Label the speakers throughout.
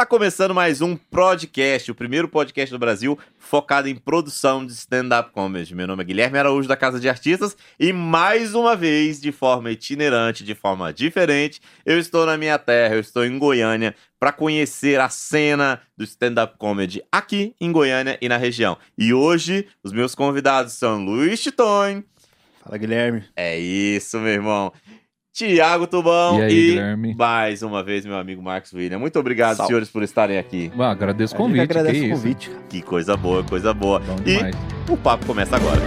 Speaker 1: Tá começando mais um podcast, o primeiro podcast do Brasil focado em produção de stand-up comedy. Meu nome é Guilherme Araújo da Casa de Artistas e mais uma vez, de forma itinerante, de forma diferente, eu estou na minha terra, eu estou em Goiânia para conhecer a cena do stand-up comedy aqui em Goiânia e na região. E hoje os meus convidados são Luiz Titon.
Speaker 2: Fala, Guilherme.
Speaker 1: É isso, meu irmão. Tiago Tubão
Speaker 3: e, aí,
Speaker 1: e
Speaker 3: Guilherme?
Speaker 1: mais uma vez meu amigo Marcos William. Muito obrigado,
Speaker 2: Salve.
Speaker 1: senhores, por estarem aqui.
Speaker 3: Ah, agradeço o convite.
Speaker 2: agradece
Speaker 3: que
Speaker 2: o convite.
Speaker 1: Que coisa boa, coisa boa.
Speaker 3: Bom
Speaker 1: E
Speaker 3: demais.
Speaker 1: o papo começa agora.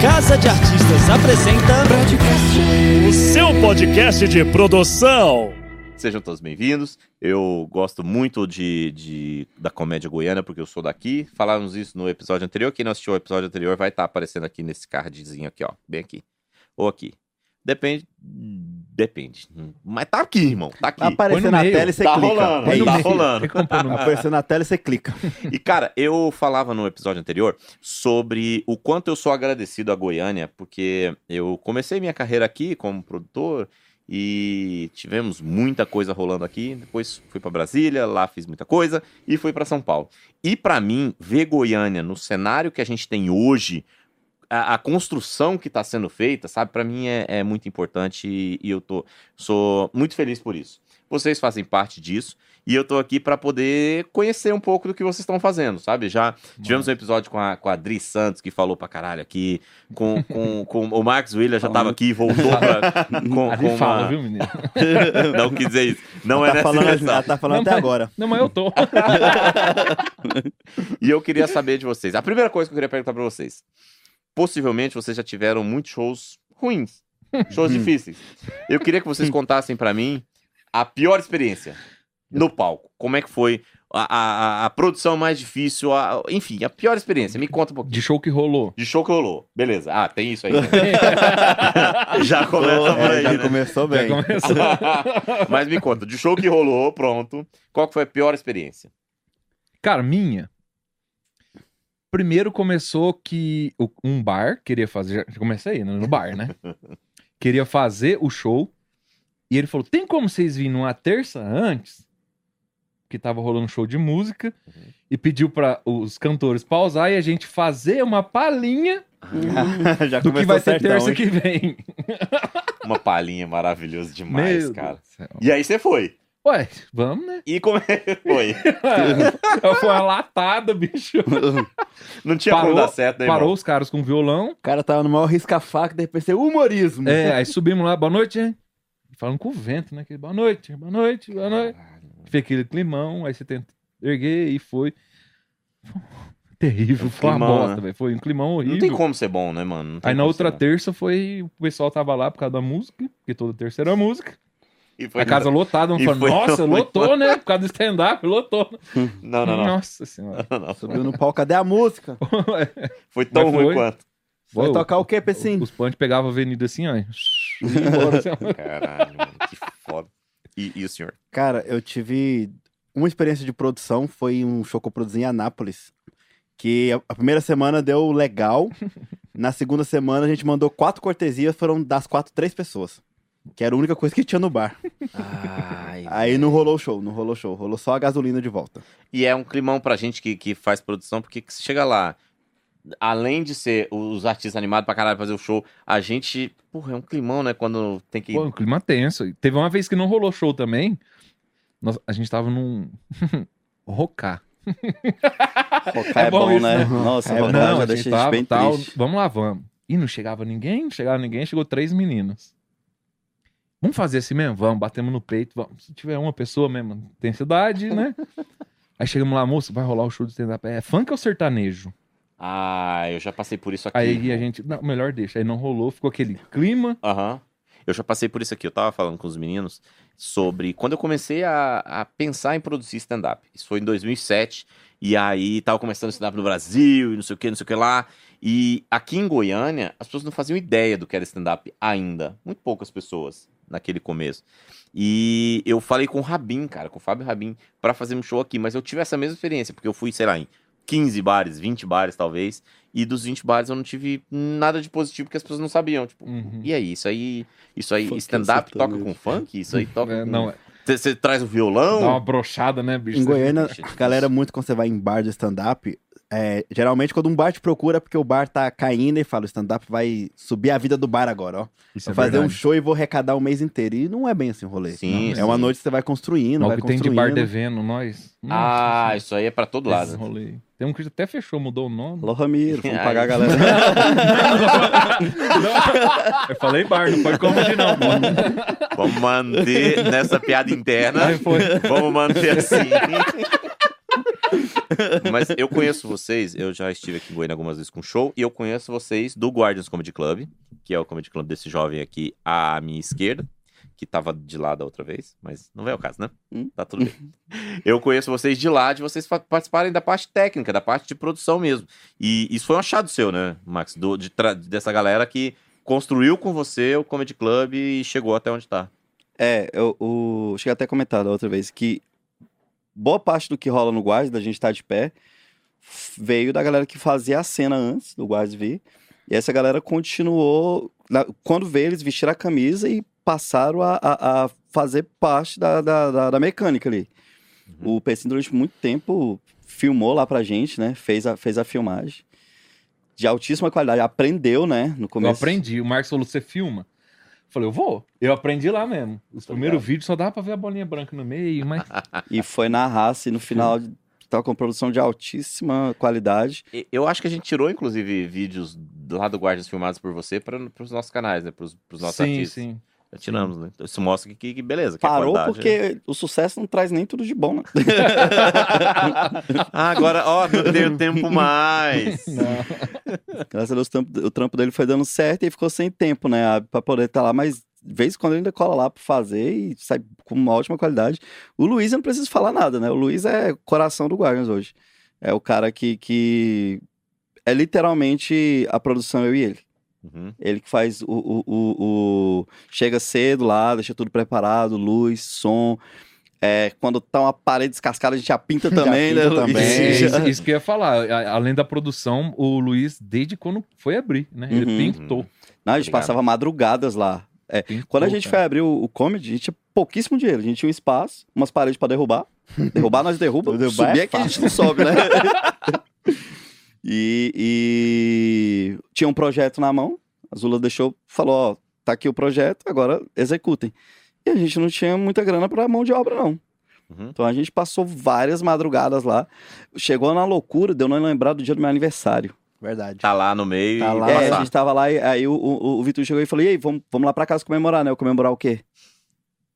Speaker 4: Casa de Artistas apresenta o seu podcast de produção.
Speaker 1: Sejam todos bem-vindos. Eu gosto muito de, de- da comédia goiana, porque eu sou daqui. Falamos isso no episódio anterior. Quem não assistiu o episódio anterior vai estar aparecendo aqui nesse cardzinho aqui, ó. Bem aqui. Ou aqui. Depende. Depende. Mas tá aqui, irmão. Tá aqui.
Speaker 2: Vai aparecer
Speaker 3: no
Speaker 2: na
Speaker 3: meio.
Speaker 2: tela e você
Speaker 1: Tá
Speaker 2: clica.
Speaker 1: rolando,
Speaker 2: É
Speaker 1: tá
Speaker 3: meio.
Speaker 1: rolando.
Speaker 2: Aparecer na tela e você clica.
Speaker 1: E, cara, eu falava no episódio anterior sobre o quanto eu sou agradecido a Goiânia, porque eu comecei minha carreira aqui como produtor e tivemos muita coisa rolando aqui. Depois fui pra Brasília, lá fiz muita coisa e fui pra São Paulo. E pra mim, ver Goiânia no cenário que a gente tem hoje, a, a construção que tá sendo feita, sabe, Pra mim é, é muito importante e, e eu tô, sou muito feliz por isso. Vocês fazem parte disso. E eu tô aqui pra poder conhecer um pouco do que vocês estão fazendo, sabe? Já tivemos um episódio com a, com a Adri Santos, que falou pra caralho aqui. Com, com, com o Marcos William já tava aqui, voltou pra. Com,
Speaker 3: A
Speaker 1: com
Speaker 3: fala,
Speaker 1: uma-
Speaker 3: viu, menino?
Speaker 1: Não quis dizer isso. Não é
Speaker 2: tá
Speaker 1: nessa
Speaker 2: falando,
Speaker 1: direção.
Speaker 2: ela tá falando
Speaker 3: Não,
Speaker 2: até
Speaker 3: mas-
Speaker 2: agora.
Speaker 3: Não, mas eu tô.
Speaker 1: E eu queria saber de vocês. A primeira coisa que eu queria perguntar pra vocês. Possivelmente vocês já tiveram muitos shows ruins. Shows difíceis. Eu queria que vocês contassem pra mim a pior experiência no palco. Como é que foi a, a, a produção mais difícil, a- enfim, a pior experiência. Me conta um pouquinho.
Speaker 3: De show que rolou.
Speaker 1: De show que rolou. Beleza. Ah, tem isso aí. já começa por
Speaker 2: É,
Speaker 1: aí,
Speaker 2: já
Speaker 1: né?
Speaker 2: começou
Speaker 3: Já
Speaker 2: bem.
Speaker 3: começou.
Speaker 1: Mas me conta, de show que rolou, pronto. Qual que foi a pior experiência?
Speaker 3: Cara, minha. Primeiro começou que um bar queria fazer. Já comecei né, no bar, né? Queria fazer o show. E ele falou: tem como vocês virem numa terça antes? Que tava rolando um show de música. E pediu para os cantores pausar e a gente fazer uma palhinha
Speaker 2: já
Speaker 3: do que
Speaker 2: começou
Speaker 3: vai ser
Speaker 2: certão,
Speaker 3: terça
Speaker 2: hein?
Speaker 3: que vem.
Speaker 1: Uma palhinha maravilhosa demais,
Speaker 3: Meu
Speaker 1: cara. E aí você foi.
Speaker 3: Ué, vamos, né?
Speaker 1: E como é que foi?
Speaker 3: Foi uma latada, bicho.
Speaker 1: Não tinha
Speaker 3: Parou-
Speaker 1: como dar certo, né,
Speaker 3: Parou
Speaker 1: irmão?
Speaker 3: os caros com violão.
Speaker 2: O cara tava no maior risca-faca, de repente, humorismo.
Speaker 3: É, aí subimos lá, boa noite, hein? Falando com o vento, né? Boa noite, boa noite, boa noite. Fez aquele climão, aí você tenta erguer e foi. Terrível,
Speaker 1: Um
Speaker 3: foi uma
Speaker 1: climão,
Speaker 3: bosta,
Speaker 1: né?
Speaker 3: velho. Foi um climão horrível.
Speaker 1: Não tem como ser bom, né, mano?
Speaker 3: Aí na outra terça foi. O pessoal tava lá por causa da música, porque toda terça era música.
Speaker 1: E foi
Speaker 3: a casa lotada, não falando,
Speaker 1: foi-
Speaker 3: nossa,
Speaker 1: foi-
Speaker 3: lotou, né? Por causa do stand-up, lotou.
Speaker 1: Não, não, não.
Speaker 3: Nossa senhora.
Speaker 1: Não, não.
Speaker 2: Subiu no palco, cadê a música?
Speaker 1: Foi tão
Speaker 3: Mas
Speaker 1: ruim
Speaker 3: foi.
Speaker 1: quanto.
Speaker 2: Vai
Speaker 3: Pô,
Speaker 2: tocar o quê, Pecinho?
Speaker 3: Os punch pegavam a avenida assim, ó. e embora, assim, ó.
Speaker 1: Caralho, mano, que foda. E, e o senhor?
Speaker 2: Cara, eu tive uma experiência de produção, foi um show que eu produzi em Anápolis. Que a- a primeira semana deu legal. Na segunda semana a gente mandou quatro cortesias, foram das quatro, três pessoas. Que era a única coisa que tinha no bar.
Speaker 1: Ai,
Speaker 2: Aí não rolou o show, não rolou show. Rolou só a gasolina de volta.
Speaker 1: E é um climão pra gente que, que faz produção, porque que chega lá, além de ser os artistas animados pra caralho fazer o show, a gente. Porra, é um climão, né? Quando tem que.
Speaker 3: Pô, um clima tenso. Teve uma vez que não rolou show também. Nós- a gente tava num. Rocar.
Speaker 5: Rocar é,
Speaker 3: É bom
Speaker 5: bom,
Speaker 3: isso,
Speaker 5: né?
Speaker 3: né?
Speaker 5: Nossa,
Speaker 2: É,
Speaker 5: rocar
Speaker 3: não,
Speaker 5: já
Speaker 3: a gente
Speaker 5: deixa a gente
Speaker 3: tava,
Speaker 5: bem
Speaker 3: tal,
Speaker 5: triste.
Speaker 3: Vamos lá, vamos. E não chegava ninguém, não chegava ninguém, chegou três meninos. Vamos fazer assim mesmo? Vamos, batemos no peito, vamos. Se tiver uma pessoa mesmo, tem cidade, né? Aí chegamos lá, moça, vai rolar o show de stand-up. É funk ou sertanejo?
Speaker 1: Ah, eu já passei por isso aqui.
Speaker 3: Aí a gente, não, melhor deixa. Aí não rolou, ficou aquele clima.
Speaker 1: Aham. Eu já passei por isso aqui. Eu tava falando com os meninos sobre quando eu comecei a, a pensar em produzir stand-up. Isso foi em 2007. E aí tava começando stand-up no Brasil e não sei o que, não sei o que lá. E aqui em Goiânia, as pessoas não faziam ideia do que era stand-up ainda. Muito poucas pessoas naquele começo. E eu falei com o Rabin, cara, com o Fábio Rabin, pra fazer um show aqui. Mas eu tive essa mesma experiência, porque eu fui, sei lá, em 15 bares, 20 bares talvez, e dos 20 bares eu não tive nada de positivo porque as pessoas não sabiam, tipo,
Speaker 3: Uhum.
Speaker 1: e aí, isso aí, isso aí, stand-up toca com funk? Isso aí toca
Speaker 3: É,
Speaker 1: com...
Speaker 3: não,
Speaker 1: Você traz o violão?
Speaker 3: dá uma brochada, né, bicho?
Speaker 2: Em Goiânia, a galera, muito quando você vai em bar de stand-up, é, geralmente quando um bar te procura é porque o bar tá caindo e fala, o stand-up vai subir a vida do bar agora, ó.
Speaker 3: Isso
Speaker 2: Vou
Speaker 3: é
Speaker 2: fazer um
Speaker 3: verdade.
Speaker 2: show e vou arrecadar o mês inteiro. E não é bem assim o rolê.
Speaker 1: Sim,
Speaker 2: É uma noite que você vai construindo,
Speaker 3: Olha
Speaker 2: vai
Speaker 3: o que tem
Speaker 2: construindo.
Speaker 3: de bar devendo, nós.
Speaker 1: Ah, isso aí é pra todo
Speaker 3: esse
Speaker 1: lado.
Speaker 3: rolê. Tem um que até fechou, mudou o nome.
Speaker 5: Alô, Ramiro, vamos
Speaker 1: Ai.
Speaker 5: pagar a galera.
Speaker 3: Eu falei bar, não foi comedy não, pô.
Speaker 1: Vamos manter nessa piada interna.
Speaker 3: Aí foi.
Speaker 1: Vamos manter assim. Mas eu conheço vocês, eu já estive aqui em Goiânia algumas vezes com show, e eu conheço vocês do Guardians Comedy Club, que é o comedy club desse jovem aqui à minha esquerda, que tava de lá da outra vez, mas não é o caso, né?
Speaker 5: Hum.
Speaker 1: Tá tudo bem. Eu conheço vocês de lá, de vocês participarem da parte técnica, da parte de produção mesmo. E isso foi um achado seu, né, Max? Do- de dessa galera que construiu com você o Comedy Club e chegou até onde tá.
Speaker 5: É, eu, o, cheguei até a comentar da outra vez que boa parte do que rola no Guards, da gente estar de pé, veio da galera que fazia a cena antes do Guards vir. E essa galera continuou. na- quando veio, eles vestiram a camisa e passaram a, a- a fazer parte da, da, da- da mecânica ali. O PC durante muito tempo filmou lá pra gente, né? Fez a, fez a filmagem. De altíssima qualidade. Aprendeu, né? No
Speaker 3: Eu
Speaker 5: começo.
Speaker 3: aprendi. O Marcos falou, você filma? Eu falei, eu vou. Eu aprendi lá mesmo. Os primeiros vídeos só dava pra ver a bolinha branca no meio, mas
Speaker 5: E foi na raça e no final tava com produção de altíssima qualidade.
Speaker 1: Eu acho que a gente tirou, inclusive, vídeos lá do Guardians filmados por você para os nossos canais, né? Para os nossos
Speaker 3: sim,
Speaker 1: artistas.
Speaker 3: sim.
Speaker 1: Já tiramos, né? Então, Isso mostra que, que, que beleza. Que a
Speaker 5: Parou porque o sucesso não traz nem tudo de bom, né?
Speaker 1: é- Ah, agora, ó, não tenho tempo mais.
Speaker 3: Não.
Speaker 5: Graças a Deus o trampo, o trampo dele foi dando certo e ficou sem tempo, né? Pra poder estar lá, mas de vez em quando ele ainda cola lá pra fazer e sai com uma ótima qualidade. O Luiz eu não preciso falar nada, né? O Luiz é coração do Guardians hoje. É o cara que, que é literalmente a produção eu e ele.
Speaker 1: Uhum.
Speaker 5: Ele que faz o, o, o, o- Chega cedo lá, deixa tudo preparado, luz, som. É, quando tá uma parede descascada, a gente já pinta também,
Speaker 2: pinta
Speaker 5: né?
Speaker 2: também.
Speaker 3: Isso, isso- isso que eu ia falar. A- Além da produção, o Luiz, desde quando foi abrir, né? Ele
Speaker 5: Uhum.
Speaker 3: pintou.
Speaker 5: Não, a gente
Speaker 1: Obrigado.
Speaker 5: passava madrugadas lá.
Speaker 3: pintou,
Speaker 5: Quando a gente foi
Speaker 3: cara.
Speaker 5: abrir o, o comedy, a gente tinha pouquíssimo dinheiro. A gente tinha um espaço, umas paredes pra derrubar. Derrubar, nós derruba.
Speaker 2: Derrubar
Speaker 5: subir
Speaker 2: é
Speaker 5: é que a gente não sobe, né? E, e tinha um projeto na mão. A Zula deixou, falou, ó, tá aqui o projeto, agora executem. E a gente não tinha muita grana pra mão de obra, não.
Speaker 1: Uhum.
Speaker 5: Então a gente passou várias madrugadas lá. Chegou na loucura, deu não lembrar do dia do meu aniversário.
Speaker 2: Verdade.
Speaker 1: Tá lá no meio
Speaker 2: Tá
Speaker 1: e
Speaker 2: lá.
Speaker 5: É, a gente tava lá e aí o, o, o Vitor chegou e falou: E aí, vamos, vamos lá pra casa comemorar, né? Eu comemorar o quê?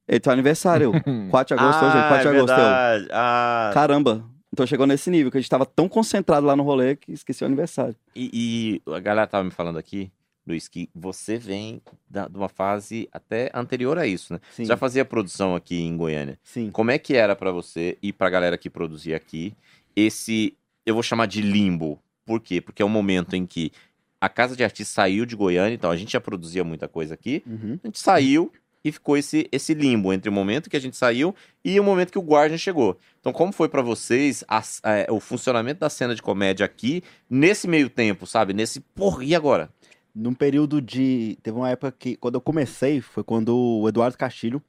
Speaker 5: Ele teu aniversário. Eu, 4 de agosto hoje,
Speaker 1: ah,
Speaker 5: 4 de
Speaker 1: é
Speaker 5: agosto. Eu.
Speaker 1: Ah,
Speaker 5: Caramba. Então chegou nesse nível, que a gente tava tão concentrado lá no rolê que esqueci o aniversário.
Speaker 1: e, e a galera tava me falando aqui, Luiz, que você vem da- de uma fase até anterior a isso, né?
Speaker 2: Sim,
Speaker 1: Já fazia produção aqui em Goiânia.
Speaker 2: sim.
Speaker 1: Como é que era pra você e pra galera que produzia aqui esse, eu vou chamar de limbo. Por quê? Porque é um momento em que a Casa de Artistas saiu de Goiânia, então a gente já produzia muita coisa aqui.
Speaker 2: Uhum.
Speaker 1: A gente saiu e ficou esse, esse limbo entre o momento que a gente saiu e o momento que o Guardian chegou. Então, como foi pra vocês as- é, o funcionamento da cena de comédia aqui nesse meio tempo, sabe? Nesse, porra, e agora?
Speaker 2: Num período de. Teve uma época que, quando eu comecei, foi quando o Eduardo Castilho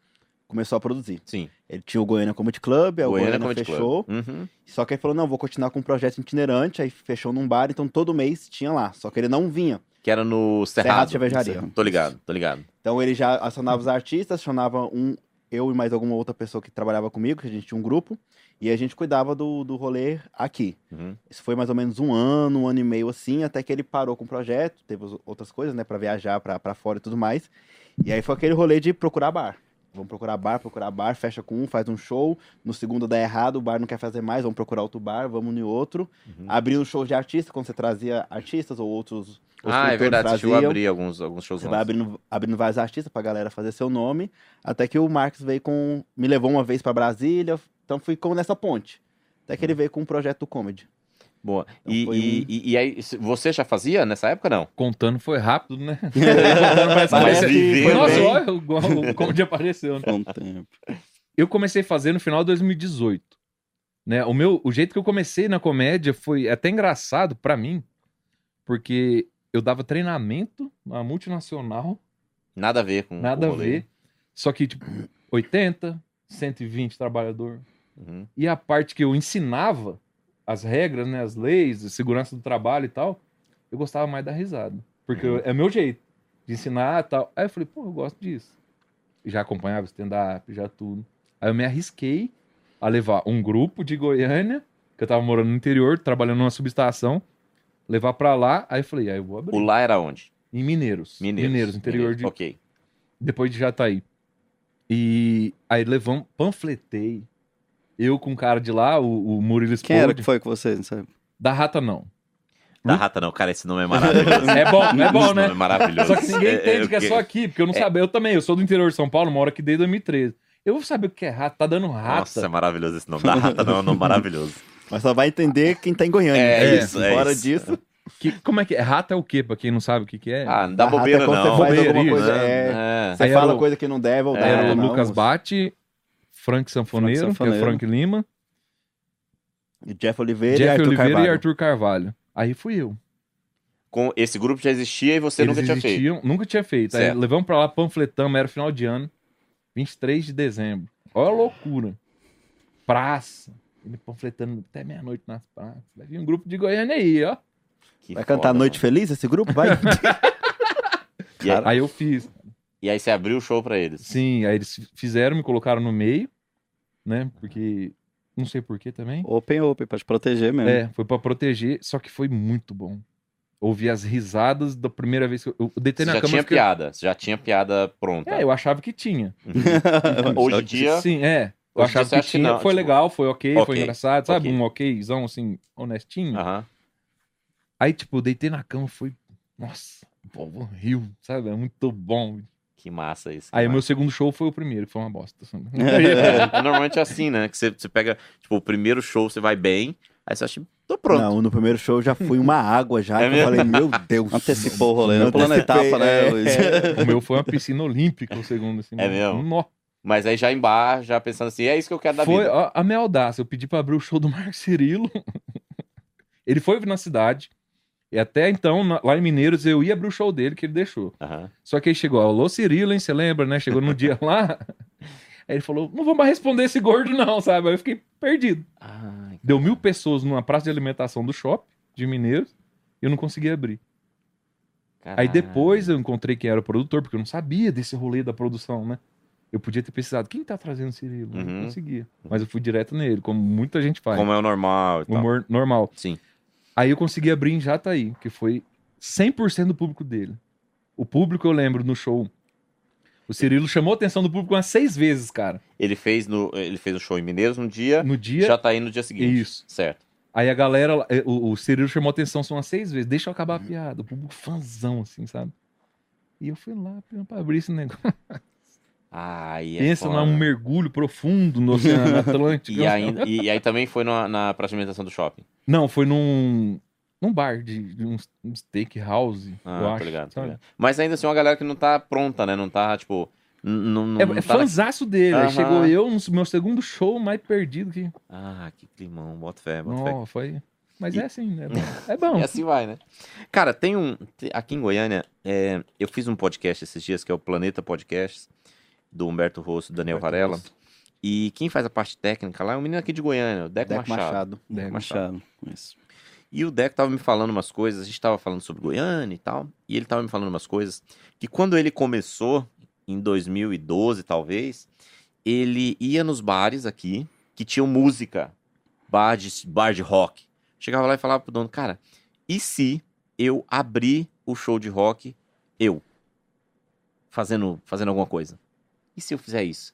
Speaker 2: começou a produzir.
Speaker 1: Sim,
Speaker 2: Ele tinha o Goiânia Comedy Club, aí o
Speaker 1: Goiânia
Speaker 2: Goiânia, fechou.
Speaker 1: Club. Uhum.
Speaker 2: Só que ele falou: não, vou continuar com um projeto itinerante, aí fechou num bar, então todo mês tinha lá. Só que ele não vinha.
Speaker 1: Que era no
Speaker 2: Cerrado
Speaker 1: Cerrado.
Speaker 2: Cervejaria.
Speaker 1: Tô ligado, tô ligado.
Speaker 2: Então ele já acionava os artistas, acionava um, eu e mais alguma outra pessoa que trabalhava comigo, que a gente tinha um grupo, e a gente cuidava do, do rolê aqui.
Speaker 1: Uhum.
Speaker 2: Isso foi mais ou menos um ano, um ano e meio assim, até que ele parou com o projeto, teve outras coisas, né, pra viajar pra fora e tudo mais. E aí foi aquele rolê de procurar bar. Vamos procurar bar, procurar bar, fecha com um, faz um show, no segundo dá errado, o bar não quer fazer mais, vamos procurar outro bar, vamos em outro.
Speaker 1: Uhum.
Speaker 2: Abrindo shows de artistas, quando você trazia artistas ou outros.
Speaker 1: Ah, é verdade,
Speaker 2: traziam.
Speaker 1: abrir alguns, alguns shows
Speaker 2: Você vai abrindo, abrindo vários artistas pra galera fazer seu nome. Até que o Marcos veio com. Me levou uma vez pra Brasília. Então fui como nessa ponte. Até que ele veio com um projeto do comedy.
Speaker 1: Boa.
Speaker 2: Então
Speaker 1: E, e,
Speaker 2: um-
Speaker 1: e, e aí, você já fazia nessa época, não?
Speaker 3: Contando foi rápido, né?
Speaker 2: Parece
Speaker 1: Mas
Speaker 2: que
Speaker 1: viveu,
Speaker 2: foi
Speaker 3: Nossa,
Speaker 2: bem.
Speaker 3: olha igual o comedy apareceu, né?
Speaker 5: Foi um tempo.
Speaker 3: Eu comecei a fazer no final de 2018. Né? O meu, o jeito que eu comecei na comédia foi até engraçado pra mim, porque eu dava treinamento na multinacional,
Speaker 1: Nada a ver com
Speaker 3: nada
Speaker 1: com
Speaker 3: a
Speaker 1: o rolê.
Speaker 3: ver. Só que tipo 80, 120 trabalhador.
Speaker 1: Uhum.
Speaker 3: E a parte que eu ensinava as regras, né, as leis, segurança do trabalho e tal, eu gostava mais da risada, porque
Speaker 1: Uhum.
Speaker 3: eu- é meu jeito de ensinar e tal. Aí eu falei, pô, eu gosto disso. Já acompanhava stand-up, já tudo. Aí eu me arrisquei a levar um grupo de Goiânia, que eu tava morando no interior, trabalhando numa subestação, levar pra lá. Aí eu falei, aí eu vou abrir.
Speaker 1: O lá era onde?
Speaker 3: Em Mineiros.
Speaker 1: Mineiros.
Speaker 3: interior
Speaker 1: Mineiros,
Speaker 3: de.
Speaker 1: Ok.
Speaker 3: Depois de Jataí. E aí levamos, panfletei. Eu com o cara de lá, o, o Murilo
Speaker 5: Quem era
Speaker 3: Spode.
Speaker 5: que foi com você? não sabe?
Speaker 3: Da Rata não.
Speaker 1: Da rata não, cara, esse nome é maravilhoso.
Speaker 3: É bom, é bom,
Speaker 1: Esse
Speaker 3: né?
Speaker 1: nome é maravilhoso.
Speaker 3: Só que ninguém
Speaker 1: É,
Speaker 3: entende que é só aqui, porque eu não sabia. Eu também, eu sou do interior de São Paulo, moro aqui desde 2013. Eu vou saber o que é rata, tá dando rata.
Speaker 1: Nossa, é maravilhoso esse nome. Da rata não é um nome maravilhoso.
Speaker 2: Mas só vai entender quem tá em Goiânia.
Speaker 1: É isso, é
Speaker 2: Fora
Speaker 1: isso.
Speaker 2: disso,
Speaker 3: Que- como é que é? Rata é o quê, pra quem não sabe o que, que é?
Speaker 1: Ah, não dá bobeira
Speaker 2: é quando
Speaker 1: não.
Speaker 2: você
Speaker 3: Bobeira,
Speaker 2: coisa.
Speaker 1: né?
Speaker 2: É,
Speaker 1: É.
Speaker 2: Você fala
Speaker 3: o-
Speaker 2: coisa que não deve ou
Speaker 1: É,
Speaker 2: deve.
Speaker 3: Era o
Speaker 2: não.
Speaker 3: Lucas Bate, Frank Sanfoneiro,
Speaker 5: Frank
Speaker 3: que é
Speaker 5: Sanfoneiro.
Speaker 3: Frank Lima,
Speaker 2: Jeff Oliveira
Speaker 3: Jeff
Speaker 2: e Arthur
Speaker 3: Oliveira
Speaker 2: Carvalho.
Speaker 3: e Arthur Carvalho. Aí fui eu.
Speaker 1: Com esse grupo já existia e você
Speaker 3: Eles
Speaker 1: nunca tinha feito.
Speaker 3: Nunca tinha feito. Aí levamos pra lá, panfletamos, era final de ano, 23 de dezembro. Olha a loucura. Praça. Ele panfletando até meia-noite nas praças. Vai vir um grupo de Goiânia aí, ó.
Speaker 1: Que
Speaker 2: Vai cantar
Speaker 1: foda,
Speaker 2: Noite Feliz esse grupo? Vai.
Speaker 1: mano. E aí,
Speaker 3: Aí eu fiz.
Speaker 1: e aí você abriu o show pra eles.
Speaker 3: Sim, aí eles fizeram, me colocaram no meio, né? Porque. Não sei porquê também.
Speaker 5: Open, open, pra te proteger mesmo.
Speaker 3: É, foi pra proteger, só que foi muito bom. Ouvi as risadas da primeira vez que eu, eu deitei
Speaker 1: Você
Speaker 3: na
Speaker 1: já
Speaker 3: cama.
Speaker 1: tinha
Speaker 3: fiquei-
Speaker 1: piada. Você já tinha piada pronta.
Speaker 3: É, eu achava que tinha.
Speaker 1: Hoje em dia.
Speaker 3: Sim, é. Eu
Speaker 1: Hoje
Speaker 3: achava que
Speaker 1: que
Speaker 3: tinha.
Speaker 1: não,
Speaker 3: foi
Speaker 1: tipo,
Speaker 3: legal, foi ok, foi engraçado, sabe?
Speaker 1: ok.
Speaker 3: Um okzão, assim, honestinho.
Speaker 1: Aham.
Speaker 3: Aí, tipo, eu deitei na cama, foi. Nossa, o povo riu, sabe? É muito bom.
Speaker 1: Que massa isso. que
Speaker 3: Aí, o meu segundo show foi o primeiro, que foi uma bosta.
Speaker 1: É, normalmente é assim, né? Que você, você pega, tipo, o primeiro show você vai bem, aí você acha, tô pronto.
Speaker 2: Não, no primeiro show já fui uma água já.
Speaker 1: É
Speaker 2: que eu falei, meu Deus.
Speaker 5: Antecipou o rolê, né? Pulando etapa, né,
Speaker 2: é.
Speaker 3: O meu foi uma piscina olímpica, o segundo, assim.
Speaker 1: É mesmo?
Speaker 3: Nó.
Speaker 1: Mas aí já em bar, já pensando assim, é isso que eu quero da
Speaker 3: Foi
Speaker 1: vida.
Speaker 3: a, a minha audácia. Eu pedi pra abrir o show do Marco Cirilo. ele foi na cidade. E até então, lá em Mineiros, eu ia abrir o show dele, que ele deixou.
Speaker 1: Aham.
Speaker 3: Só que aí chegou, alô Cirilo, hein? Você lembra, né? Chegou no dia lá. Aí ele falou: não vou mais responder esse gordo, não, sabe? Aí eu fiquei perdido.
Speaker 1: Ai,
Speaker 3: Deu mil pessoas numa praça de alimentação do shopping de Mineiros e eu não consegui abrir. Aí
Speaker 1: caralho.
Speaker 3: depois eu encontrei quem era o produtor, porque eu não sabia desse rolê da produção, né? Eu podia ter pesquisado quem tá trazendo o Cirilo. Eu
Speaker 1: Uhum.
Speaker 3: não conseguia. Mas eu fui direto nele, como muita gente faz.
Speaker 1: Como é o normal e tal.
Speaker 3: Humor normal.
Speaker 1: Sim.
Speaker 3: Aí eu consegui abrir em Jataí, que foi 100% do público dele. O público, eu lembro, no show. O Cirilo chamou a atenção do público umas seis vezes, cara.
Speaker 1: Ele fez no, ele fez o show em Mineiros um dia,
Speaker 3: No dia.
Speaker 1: já tá aí no dia seguinte.
Speaker 3: Isso.
Speaker 1: Certo.
Speaker 3: Aí a galera, eh, o, o Cirilo chamou a atenção só umas seis vezes. Deixa eu acabar a piada. O público fãzão, assim, sabe? E eu fui lá pra abrir esse negócio.
Speaker 1: Ai, é
Speaker 3: Pensa
Speaker 1: foda.
Speaker 3: num mergulho profundo no Oceano Atlântico.
Speaker 1: E, ainda, e, e aí também foi na, na praça do shopping.
Speaker 3: Não, foi num, num bar de, de um, steakhouse,
Speaker 1: Ah,
Speaker 3: eu acho.
Speaker 1: ligado. Mas ainda assim, uma galera que não tá pronta, né? Não tá, tipo. Não, não,
Speaker 3: É,
Speaker 1: não
Speaker 3: é
Speaker 1: tá na-
Speaker 3: dele.
Speaker 1: Aham.
Speaker 3: chegou eu no meu segundo show mais perdido que.
Speaker 1: Ah, que climão. Bota fé, bota fé.
Speaker 3: Não, foi. Mas
Speaker 1: E-
Speaker 3: é assim, é bom. É bom.
Speaker 1: E assim vai, né? Cara, tem um. Aqui em Goiânia, é, eu fiz um podcast esses dias, que é o Planeta Podcasts, do Humberto Rosso Daniel Varela. E quem faz a parte técnica lá é um menino aqui de Goiânia, o Deco,
Speaker 2: Deco
Speaker 1: Machado.
Speaker 2: Machado.
Speaker 3: Deco
Speaker 5: Machado. Isso.
Speaker 1: E o Deco tava me falando umas coisas, a gente tava falando sobre Goiânia e tal, e ele tava me falando umas coisas que quando ele começou, em 2012 talvez, ele ia nos bares aqui, que tinham música, bar de, bar de rock. Chegava lá e falava pro dono, cara, e se eu abrir o show de rock, eu, fazendo, fazendo alguma coisa? E se eu fizer isso?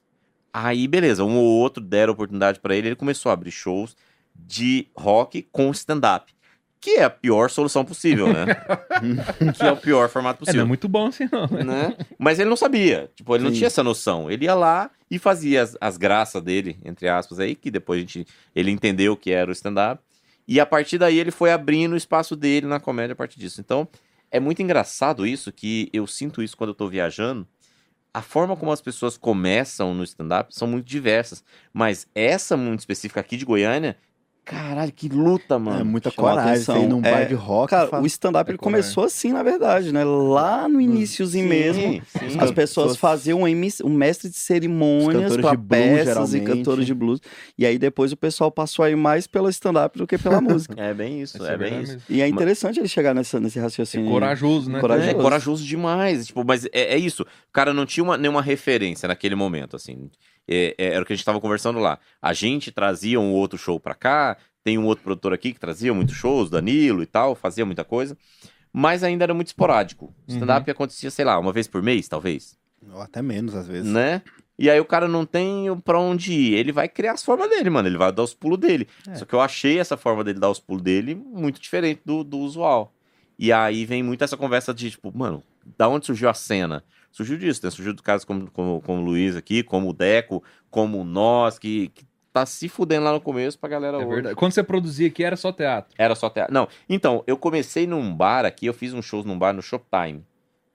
Speaker 1: Aí, beleza, um ou outro deram oportunidade pra ele, ele começou a abrir shows de rock com stand-up. Que é a pior solução possível, né? que é o pior formato
Speaker 3: É, não é
Speaker 1: possível.
Speaker 3: muito bom assim, não.
Speaker 1: né? Mas ele não sabia. Tipo, ele não
Speaker 2: Sim.
Speaker 1: tinha essa noção. Ele ia lá e fazia as, as graças dele, entre aspas, aí, que depois a gente, ele entendeu que era o stand-up. E a partir daí ele foi abrindo o espaço dele na comédia a partir disso. Então, é muito engraçado isso, que eu sinto isso quando eu tô viajando, a forma como as pessoas começam no stand-up são muito diversas. Mas essa muito específica aqui de Goiânia, caralho, que luta,
Speaker 2: É
Speaker 1: mano.
Speaker 2: muita
Speaker 5: Chama
Speaker 2: coragem. ir num bar
Speaker 5: É,
Speaker 2: de rock.
Speaker 5: Cara,
Speaker 2: fala-
Speaker 5: o stand-up
Speaker 3: É
Speaker 5: ele
Speaker 3: coragem.
Speaker 5: começou assim, na verdade, né? Lá no iníciozinho mesmo.
Speaker 1: Sim, sim.
Speaker 5: As pessoas faziam um um mestre de cerimônias para
Speaker 2: de blues,
Speaker 5: peças e cantores de blues. E aí depois o pessoal passou aí mais pelo stand-up do que pela música.
Speaker 1: É bem isso,
Speaker 3: Essa
Speaker 1: é bem isso.
Speaker 3: mesmo.
Speaker 5: E é interessante ele chegar nessa, nesse
Speaker 3: É
Speaker 5: raciocínio.
Speaker 3: corajoso, né?
Speaker 5: Corajoso.
Speaker 1: É corajoso demais. Tipo, mas é, é isso. O cara não tinha uma- nenhuma referência naquele momento, assim. É- é- era o que a gente tava conversando lá. A gente trazia um outro show pra cá, tem um outro produtor aqui que trazia muitos shows, Danilo e tal, fazia muita coisa. Mas ainda era muito esporádico. O stand-up acontecia, sei lá, uma vez por mês, talvez.
Speaker 2: Ou até menos, às vezes.
Speaker 1: Né? E aí o cara não tem pra onde ir. Ele vai criar as formas dele, mano. Ele vai dar os pulos dele.
Speaker 2: É.
Speaker 1: Só que eu achei essa forma dele dar os pulos dele muito diferente do, do usual. E aí vem muito essa conversa de, tipo, mano, da onde surgiu a cena? Surgiu disso, né? Surgiu de casos como, como, como o Luiz aqui, como o Deco, como nós, que, que tá se fudendo lá no começo pra galera
Speaker 3: É
Speaker 1: hoje.
Speaker 3: verdade. Quando você produzia aqui era só teatro.
Speaker 1: Era só teatro. Não, então, eu comecei num bar aqui, eu fiz uns shows num bar no Showtime,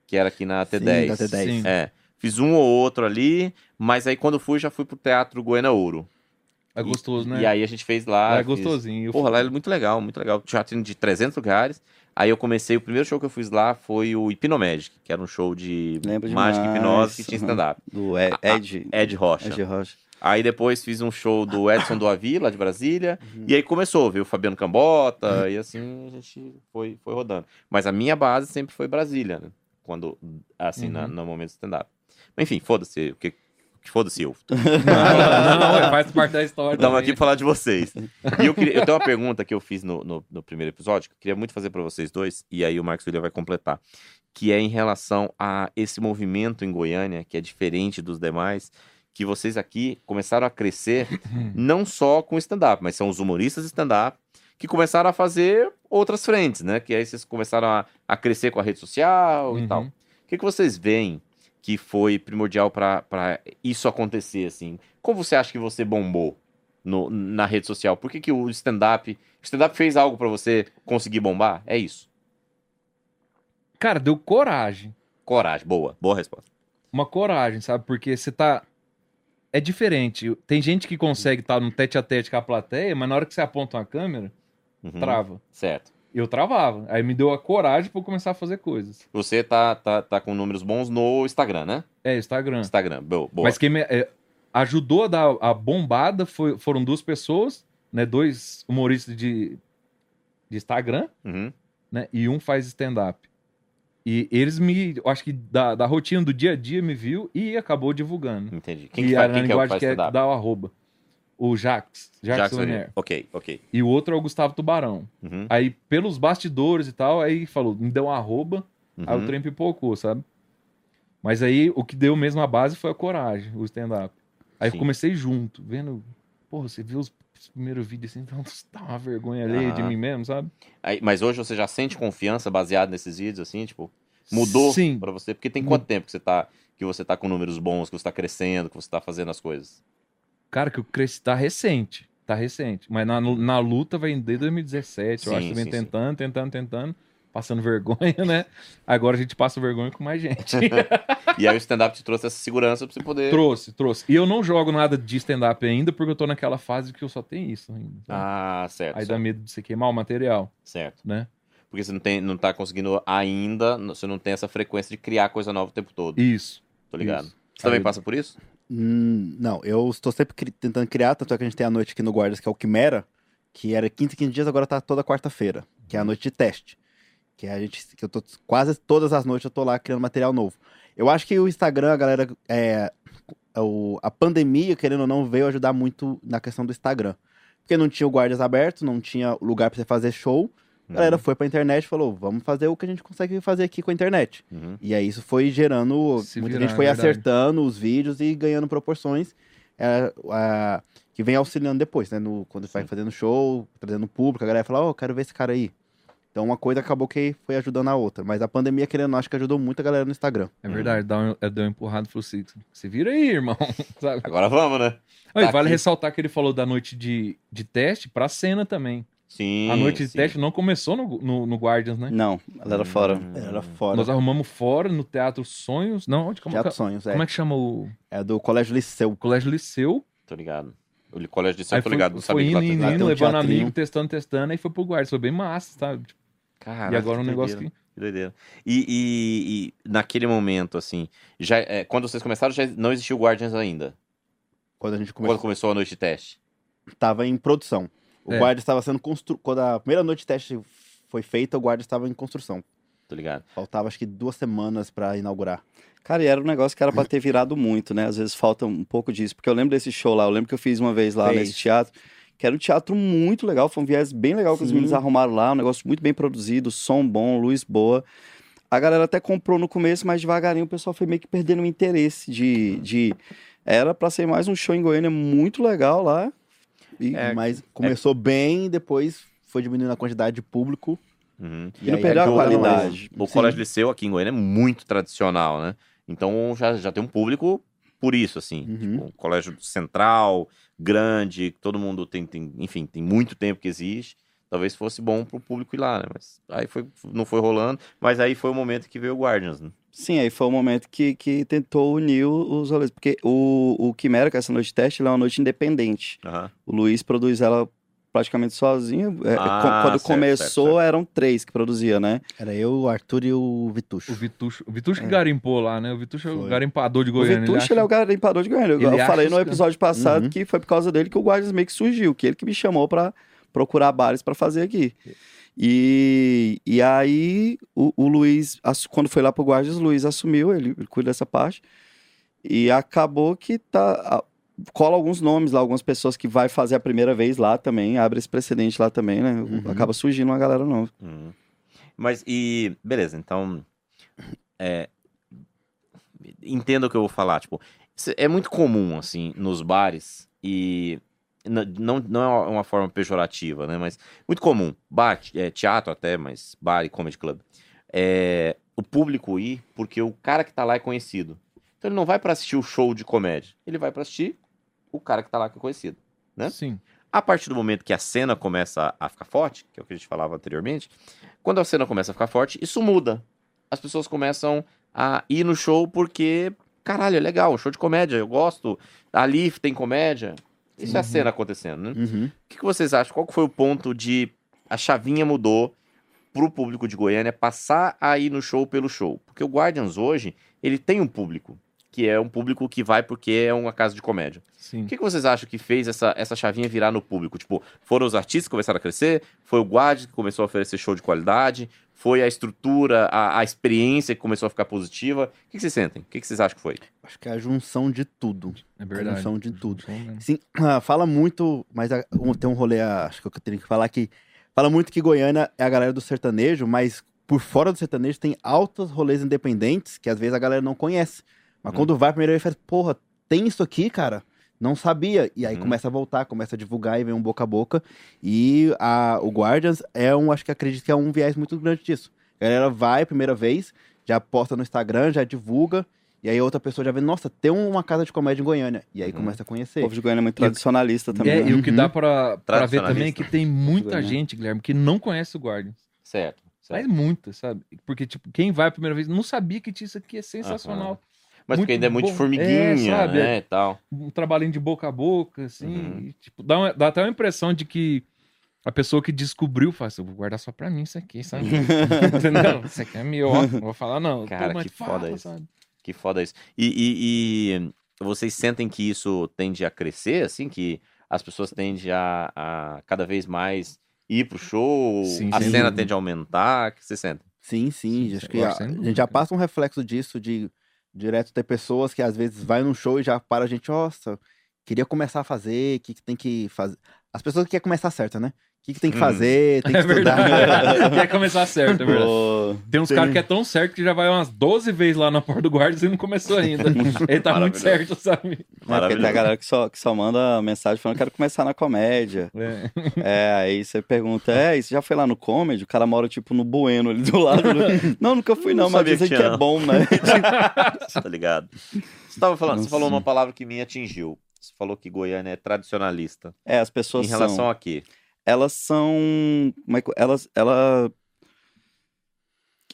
Speaker 1: que era aqui na
Speaker 2: Sim,
Speaker 1: T10.
Speaker 2: da T10.
Speaker 3: Sim.
Speaker 1: É. Fiz um ou outro ali, mas aí quando fui, já fui pro Teatro Goiânia Ouro.
Speaker 3: É gostoso,
Speaker 1: E-
Speaker 3: né?
Speaker 1: E aí a gente fez lá.
Speaker 3: É
Speaker 1: fiz- Porra, lá é muito legal, muito legal. Teatro de 300 lugares. Aí eu comecei, o primeiro show que eu fiz lá foi o Hipnomagic, que era um show de
Speaker 5: Lembro
Speaker 1: mágica
Speaker 5: demais.
Speaker 1: hipnose que tinha
Speaker 5: Uhum.
Speaker 1: stand-up.
Speaker 5: Do Ed, Ed,
Speaker 1: Ed Rocha.
Speaker 5: Ed Rocha.
Speaker 1: Aí depois fiz um show do Edson do Avi, lá de Brasília.
Speaker 5: Uhum.
Speaker 1: E aí começou, viu? Fabiano Cambota, e assim a gente foi, foi rodando. Mas a minha base sempre foi Brasília, né? Quando, assim, na-
Speaker 3: Uhum.
Speaker 1: no momento do stand-up. Enfim, foda-se. O que, que foda-se eu.
Speaker 3: Não, não, faz parte da história.
Speaker 1: Estamos
Speaker 3: também.
Speaker 1: aqui pra falar de vocês. E eu, queria- eu tenho uma pergunta que eu fiz no, no, no primeiro episódio, que eu queria muito fazer pra vocês dois, e aí o Marcos William vai completar. Que é em relação a esse movimento em Goiânia, que é diferente dos demais, que vocês aqui começaram a crescer, não só com stand-up, mas são os humoristas stand-up, que começaram a fazer outras frentes, né? Que aí vocês começaram a, a crescer com a rede social e
Speaker 3: Uhum.
Speaker 1: tal. O que, que vocês veem que foi primordial pra isso acontecer, assim? Como você acha que você bombou no- na rede social? Por que, que o stand-up... O stand-up fez algo pra você conseguir bombar? É isso.
Speaker 3: Cara, deu coragem.
Speaker 1: Coragem. Boa. Boa resposta.
Speaker 3: Uma coragem, sabe? Porque você tá. É diferente. Tem gente que consegue estar no tete a tete com a plateia, mas na hora que você aponta uma câmera,
Speaker 1: Uhum.
Speaker 3: trava.
Speaker 1: Certo.
Speaker 3: Eu travava. Aí me deu a coragem pra eu começar a fazer coisas.
Speaker 1: Você tá, tá, tá com números bons no Instagram, né?
Speaker 3: É, Instagram.
Speaker 1: Instagram. Boa.
Speaker 3: Mas quem me é, ajudou a dar a bombada foi- foram duas pessoas, né? Dois humoristas de, de Instagram,
Speaker 1: Uhum.
Speaker 3: né? E um faz stand-up. E eles me, eu acho que da, da rotina do dia a dia me viu e acabou divulgando.
Speaker 1: Entendi. Quem
Speaker 3: e
Speaker 1: que,
Speaker 3: a
Speaker 1: faz, quem que é que
Speaker 3: linguagem que é
Speaker 1: stand-up?
Speaker 3: dá o arroba. O Jax, Jax,
Speaker 1: Jackson
Speaker 3: Lanier.
Speaker 1: Ok, ok.
Speaker 3: E o outro é o Gustavo Tubarão.
Speaker 1: Uhum.
Speaker 3: Aí, pelos bastidores e tal, aí falou, me deu um arroba, aí o
Speaker 1: Uhum.
Speaker 3: trem pipocou, sabe? Mas aí, o que deu mesmo a base foi a coragem, o stand-up. Aí
Speaker 1: Sim.
Speaker 3: eu comecei junto, vendo... Porra, você viu os primeiros vídeos assim, então dá uma vergonha alheia de mim mesmo, sabe?
Speaker 1: Aí, mas hoje você já sente confiança baseado nesses vídeos, assim, tipo, mudou
Speaker 3: Sim.
Speaker 1: pra você? Porque tem quanto tempo que você tá, que você tá com números bons, que você tá crescendo, que você tá fazendo as coisas?
Speaker 3: Cara, que eu cresci, tá recente, tá recente. Mas na, na luta vem desde 2017, eu
Speaker 1: Sim,
Speaker 3: acho que vem
Speaker 1: sim, sim.
Speaker 3: tentando, tentando, tentando, passando vergonha, né? Agora a gente passa vergonha com mais gente.
Speaker 1: E aí o stand-up te trouxe essa segurança pra você poder.
Speaker 3: trouxe, trouxe. E eu não jogo nada de stand-up ainda, porque eu tô naquela fase que eu só tenho isso ainda.
Speaker 1: Ah, certo.
Speaker 3: Aí
Speaker 1: certo,
Speaker 3: dá medo de você queimar o material,
Speaker 1: certo.
Speaker 3: né?
Speaker 1: Porque você não, tem, não tá conseguindo ainda, você não tem essa frequência de criar coisa nova o tempo todo.
Speaker 3: Isso.
Speaker 1: Tô ligado.
Speaker 3: isso.
Speaker 1: Você também
Speaker 3: Aí-
Speaker 1: passa por isso?
Speaker 2: Hum, não, eu estou sempre cri- tentando criar, tanto é que a gente tem a noite aqui no Guardas, que é o Quimera, que era 15, 15 dias, agora tá toda quarta-feira, que é a noite de teste. Que a gente, que eu tô quase todas as noites eu tô lá criando material novo. Eu acho que o Instagram, a galera, é, o- a pandemia, querendo ou não, veio ajudar muito na questão do Instagram. Porque não tinha o Guardas aberto, não tinha lugar pra você fazer show. A galera foi pra internet e falou, vamos fazer o que a gente consegue fazer aqui com a internet.
Speaker 1: Uhum.
Speaker 2: E aí isso foi gerando.
Speaker 3: Se
Speaker 2: muita
Speaker 3: virar,
Speaker 2: gente foi
Speaker 3: é
Speaker 2: acertando os vídeos e ganhando proporções é, a- que vem auxiliando depois, né? No, quando vai fazendo show, trazendo público, a galera fala, ó, quero ver esse cara aí. Então uma coisa acabou que foi ajudando a outra. Mas a pandemia, querendo, ou não, acho que ajudou muito a galera no Instagram.
Speaker 3: É verdade, dá um, é, deu uma empurrada e falou assim: se vira aí, irmão. Sabe?
Speaker 1: Agora vamos, né?
Speaker 3: Aí,
Speaker 1: Tá
Speaker 3: vale
Speaker 1: aqui.
Speaker 3: ressaltar que ele falou da noite de, de teste pra cena também.
Speaker 1: Sim.
Speaker 3: A noite de
Speaker 1: sim.
Speaker 3: teste não começou no, no, no Guardians, né?
Speaker 5: Não, ela era fora.
Speaker 1: Hum,
Speaker 2: Era fora.
Speaker 3: Nós arrumamos fora no Teatro Sonhos. Não, onde como,
Speaker 2: Teatro Sonhos, é.
Speaker 3: como é que chama o
Speaker 2: É do Colégio Liceu.
Speaker 3: Colégio Liceu?
Speaker 1: Tô ligado. O colégio de
Speaker 3: Aí
Speaker 1: tô
Speaker 3: foi,
Speaker 1: ligado, não
Speaker 3: foi
Speaker 1: sabia que
Speaker 3: indo, indo, indo,
Speaker 2: um
Speaker 3: levando
Speaker 2: teatrinho.
Speaker 3: amigo, testando, testando, aí foi pro Guardians. Foi bem massa, sabe?
Speaker 1: Caraca,
Speaker 3: e agora um
Speaker 1: que
Speaker 3: negócio
Speaker 1: doideira,
Speaker 3: que...
Speaker 1: Que doideira. E, e- e naquele momento, assim, já, é, quando vocês começaram, já não existia o Guardians ainda.
Speaker 2: Quando a gente
Speaker 1: Quando
Speaker 2: começou,
Speaker 1: começou a noite de teste.
Speaker 2: tava em produção. O
Speaker 3: É.
Speaker 2: guarda estava sendo construído. Quando a primeira noite de teste foi feita, o guarda estava em construção.
Speaker 1: Tô ligado.
Speaker 2: Faltava acho que duas semanas pra inaugurar.
Speaker 5: Cara, e era um negócio que era pra ter virado muito, né? Às vezes falta um pouco disso. Porque eu lembro desse show lá, eu lembro que eu fiz uma vez lá
Speaker 2: Fez.
Speaker 5: nesse teatro, que era um teatro muito legal, foi um viés bem legal que os meninos arrumaram lá, um negócio muito bem produzido, som bom, luz boa. A galera até comprou no começo, mas devagarinho o pessoal foi meio que perdendo o interesse de. de... Era pra ser mais um show em Goiânia muito legal lá. E,
Speaker 1: É,
Speaker 2: Mas começou bem, depois foi diminuindo a quantidade de público.
Speaker 1: Uhum.
Speaker 5: E não
Speaker 2: aí
Speaker 5: perdeu a qualidade.
Speaker 1: O
Speaker 2: Sim.
Speaker 1: Colégio Liceu aqui em Goiânia é muito tradicional, né? Então já, já tem um público por isso, assim.
Speaker 2: Uhum.
Speaker 1: Tipo, um colégio central, grande, todo mundo tem, tem, enfim, tem muito tempo que existe. Talvez fosse bom pro público ir lá, né? Mas aí foi, não foi rolando, mas aí foi o momento que veio o Guardians, né?
Speaker 5: Sim, aí foi o momento que, que tentou unir os rolês. Porque o, o Quimera, com essa noite de teste, ela é uma noite independente.
Speaker 1: Aham.
Speaker 5: O Luiz produz ela praticamente sozinho. É,
Speaker 1: Ah,
Speaker 5: Quando
Speaker 1: certo,
Speaker 5: começou,
Speaker 1: certo, certo.
Speaker 5: eram três que produzia, né?
Speaker 2: Era eu, o Arthur e o Vitucho.
Speaker 3: O Vitucho, o Vitucho que
Speaker 5: É.
Speaker 3: garimpou lá, né? O Vitucho é o garimpador de
Speaker 5: O
Speaker 3: Goiânia.
Speaker 5: Vitucho,
Speaker 3: acha-
Speaker 5: ele é o garimpador de Goiânia. Eu,
Speaker 3: Ele
Speaker 5: eu falei no episódio passado
Speaker 2: Uhum.
Speaker 5: que foi por causa dele que o Guardians meio que surgiu, que ele que me chamou pra procurar bares pra fazer aqui. E, e aí, o, o Luiz, quando foi lá pro Guardians, o Luiz assumiu, ele, ele cuida dessa parte. E acabou que tá. Cola alguns nomes lá, algumas pessoas que vai fazer a primeira vez lá também, abre esse precedente lá também, né?
Speaker 2: Uhum.
Speaker 5: Acaba surgindo uma galera nova.
Speaker 1: Uhum. Mas e. Beleza, então. É, entenda o que eu vou falar. Tipo, é muito comum, assim, nos bares, e. Não, não é uma forma pejorativa, né? Mas muito comum. Bar, é, teatro até, mas bar e comedy club. É, o público ir porque o cara que tá lá é conhecido. Então ele não vai pra assistir o show de comédia. Ele vai pra assistir o cara que tá lá que é conhecido. né?
Speaker 3: Sim.
Speaker 1: A partir do momento que a cena começa a ficar forte, que é o que a gente falava anteriormente, quando a cena começa a ficar forte, isso muda. As pessoas começam a ir no show porque, caralho, é legal, um show de comédia, eu gosto. Ali tem comédia. Isso é a
Speaker 3: Uhum.
Speaker 1: cena acontecendo, né?
Speaker 2: Uhum.
Speaker 1: O que, que vocês acham? Qual foi o ponto de a chavinha mudou pro público de Goiânia passar a ir no show pelo show? Porque o Guardians hoje, ele tem um público, que é um público que vai porque é uma casa de comédia.
Speaker 3: Sim.
Speaker 1: O que, que vocês acham que fez essa, essa chavinha virar no público? Tipo, foram os artistas que começaram a crescer? Foi o Guardians que começou a oferecer show de qualidade? Foi a estrutura, a, a experiência que começou a ficar positiva? O que, que vocês sentem? O que, que vocês acham que foi?
Speaker 2: Acho que é a junção de tudo.
Speaker 3: É verdade.
Speaker 2: junção de tudo.
Speaker 3: Mesmo.
Speaker 2: Sim, ah, fala muito, mas tem um rolê, ah, acho que eu tenho que falar que fala muito que Goiânia é a galera do sertanejo, mas por fora do sertanejo tem altos rolês independentes que às vezes a galera não conhece. Mas
Speaker 1: Hum.
Speaker 2: quando vai a primeira vez, fala, porra, tem isso aqui, cara? Não sabia. E aí
Speaker 1: Hum.
Speaker 2: começa a voltar, começa a divulgar e vem um boca a boca. E a, o Guardians é um, acho que acredito que é um viés muito grande disso. A galera vai a primeira vez, já posta no Instagram, já divulga. E aí outra pessoa já vê, nossa, tem uma casa de comédia em Goiânia. E aí
Speaker 1: Uhum.
Speaker 2: começa a
Speaker 5: O
Speaker 2: conhecer.
Speaker 5: povo de Goiânia é muito tradicionalista também.
Speaker 3: É,
Speaker 5: né?
Speaker 3: e o que
Speaker 2: Uhum.
Speaker 3: dá pra, pra ver também é que tem muita gente, Guilherme, que não conhece o Guardians.
Speaker 1: Certo.
Speaker 3: Mas
Speaker 1: certo.
Speaker 3: muita, sabe? Porque, tipo, quem vai a primeira vez não sabia que tinha isso aqui é sensacional.
Speaker 1: Mas
Speaker 3: muito
Speaker 1: porque ainda é muito
Speaker 3: bom.
Speaker 1: formiguinha,
Speaker 3: É, sabe?
Speaker 1: né, e tal.
Speaker 3: Um trabalhinho de boca a boca, assim.
Speaker 1: Uhum.
Speaker 3: e, tipo, dá, uma- dá até uma impressão de que a pessoa que descobriu fala assim, eu vou guardar só pra mim isso aqui, sabe? Entendeu? Isso aqui é meu, ó. Não vou falar, não.
Speaker 1: Cara, que foda
Speaker 3: fala,
Speaker 1: isso.
Speaker 3: sabe?
Speaker 1: Que foda isso. E, e- e vocês sentem que isso tende a crescer, assim? Que as pessoas tendem a, a cada vez mais ir pro show?
Speaker 3: Sim,
Speaker 1: a
Speaker 3: sem
Speaker 1: cena tende a aumentar? O que vocês sentem?
Speaker 2: Sim, sim.
Speaker 3: Sim,
Speaker 2: acho
Speaker 3: sim,
Speaker 2: que a, a gente já passa um reflexo disso de direto ter pessoas que às vezes vai num show e já para a gente, nossa, queria começar a fazer, o que, que tem que fazer. As pessoas que querem começar certo, né? O que, que tem que
Speaker 1: Hum.
Speaker 2: fazer, tem que
Speaker 3: É
Speaker 2: estudar.
Speaker 3: verdade. Quer começar certo, é verdade. Tem uns
Speaker 2: Tem.
Speaker 3: caras que é tão certo que já vai umas 12 vezes lá na porta do guarda e não começou ainda. Ele tá muito certo, sabe?
Speaker 1: Maravilhoso.
Speaker 5: tem a galera que só, que só manda mensagem falando quero começar na comédia.
Speaker 3: É.
Speaker 5: É, aí você pergunta, é, e você já foi lá no comedy? O cara mora, tipo, no Bueno ali do lado. né? não, nunca fui não,
Speaker 1: Não
Speaker 5: mas dizem
Speaker 1: que
Speaker 5: que é
Speaker 1: não.
Speaker 5: bom, né?
Speaker 1: tá ligado? Você, tava falando, você
Speaker 5: Nossa.
Speaker 1: falou uma palavra que me atingiu. Você falou que Goiânia é tradicionalista.
Speaker 5: É, as pessoas
Speaker 1: em relação
Speaker 5: são.
Speaker 1: a quê?
Speaker 5: Elas são. como é que- elas, ela,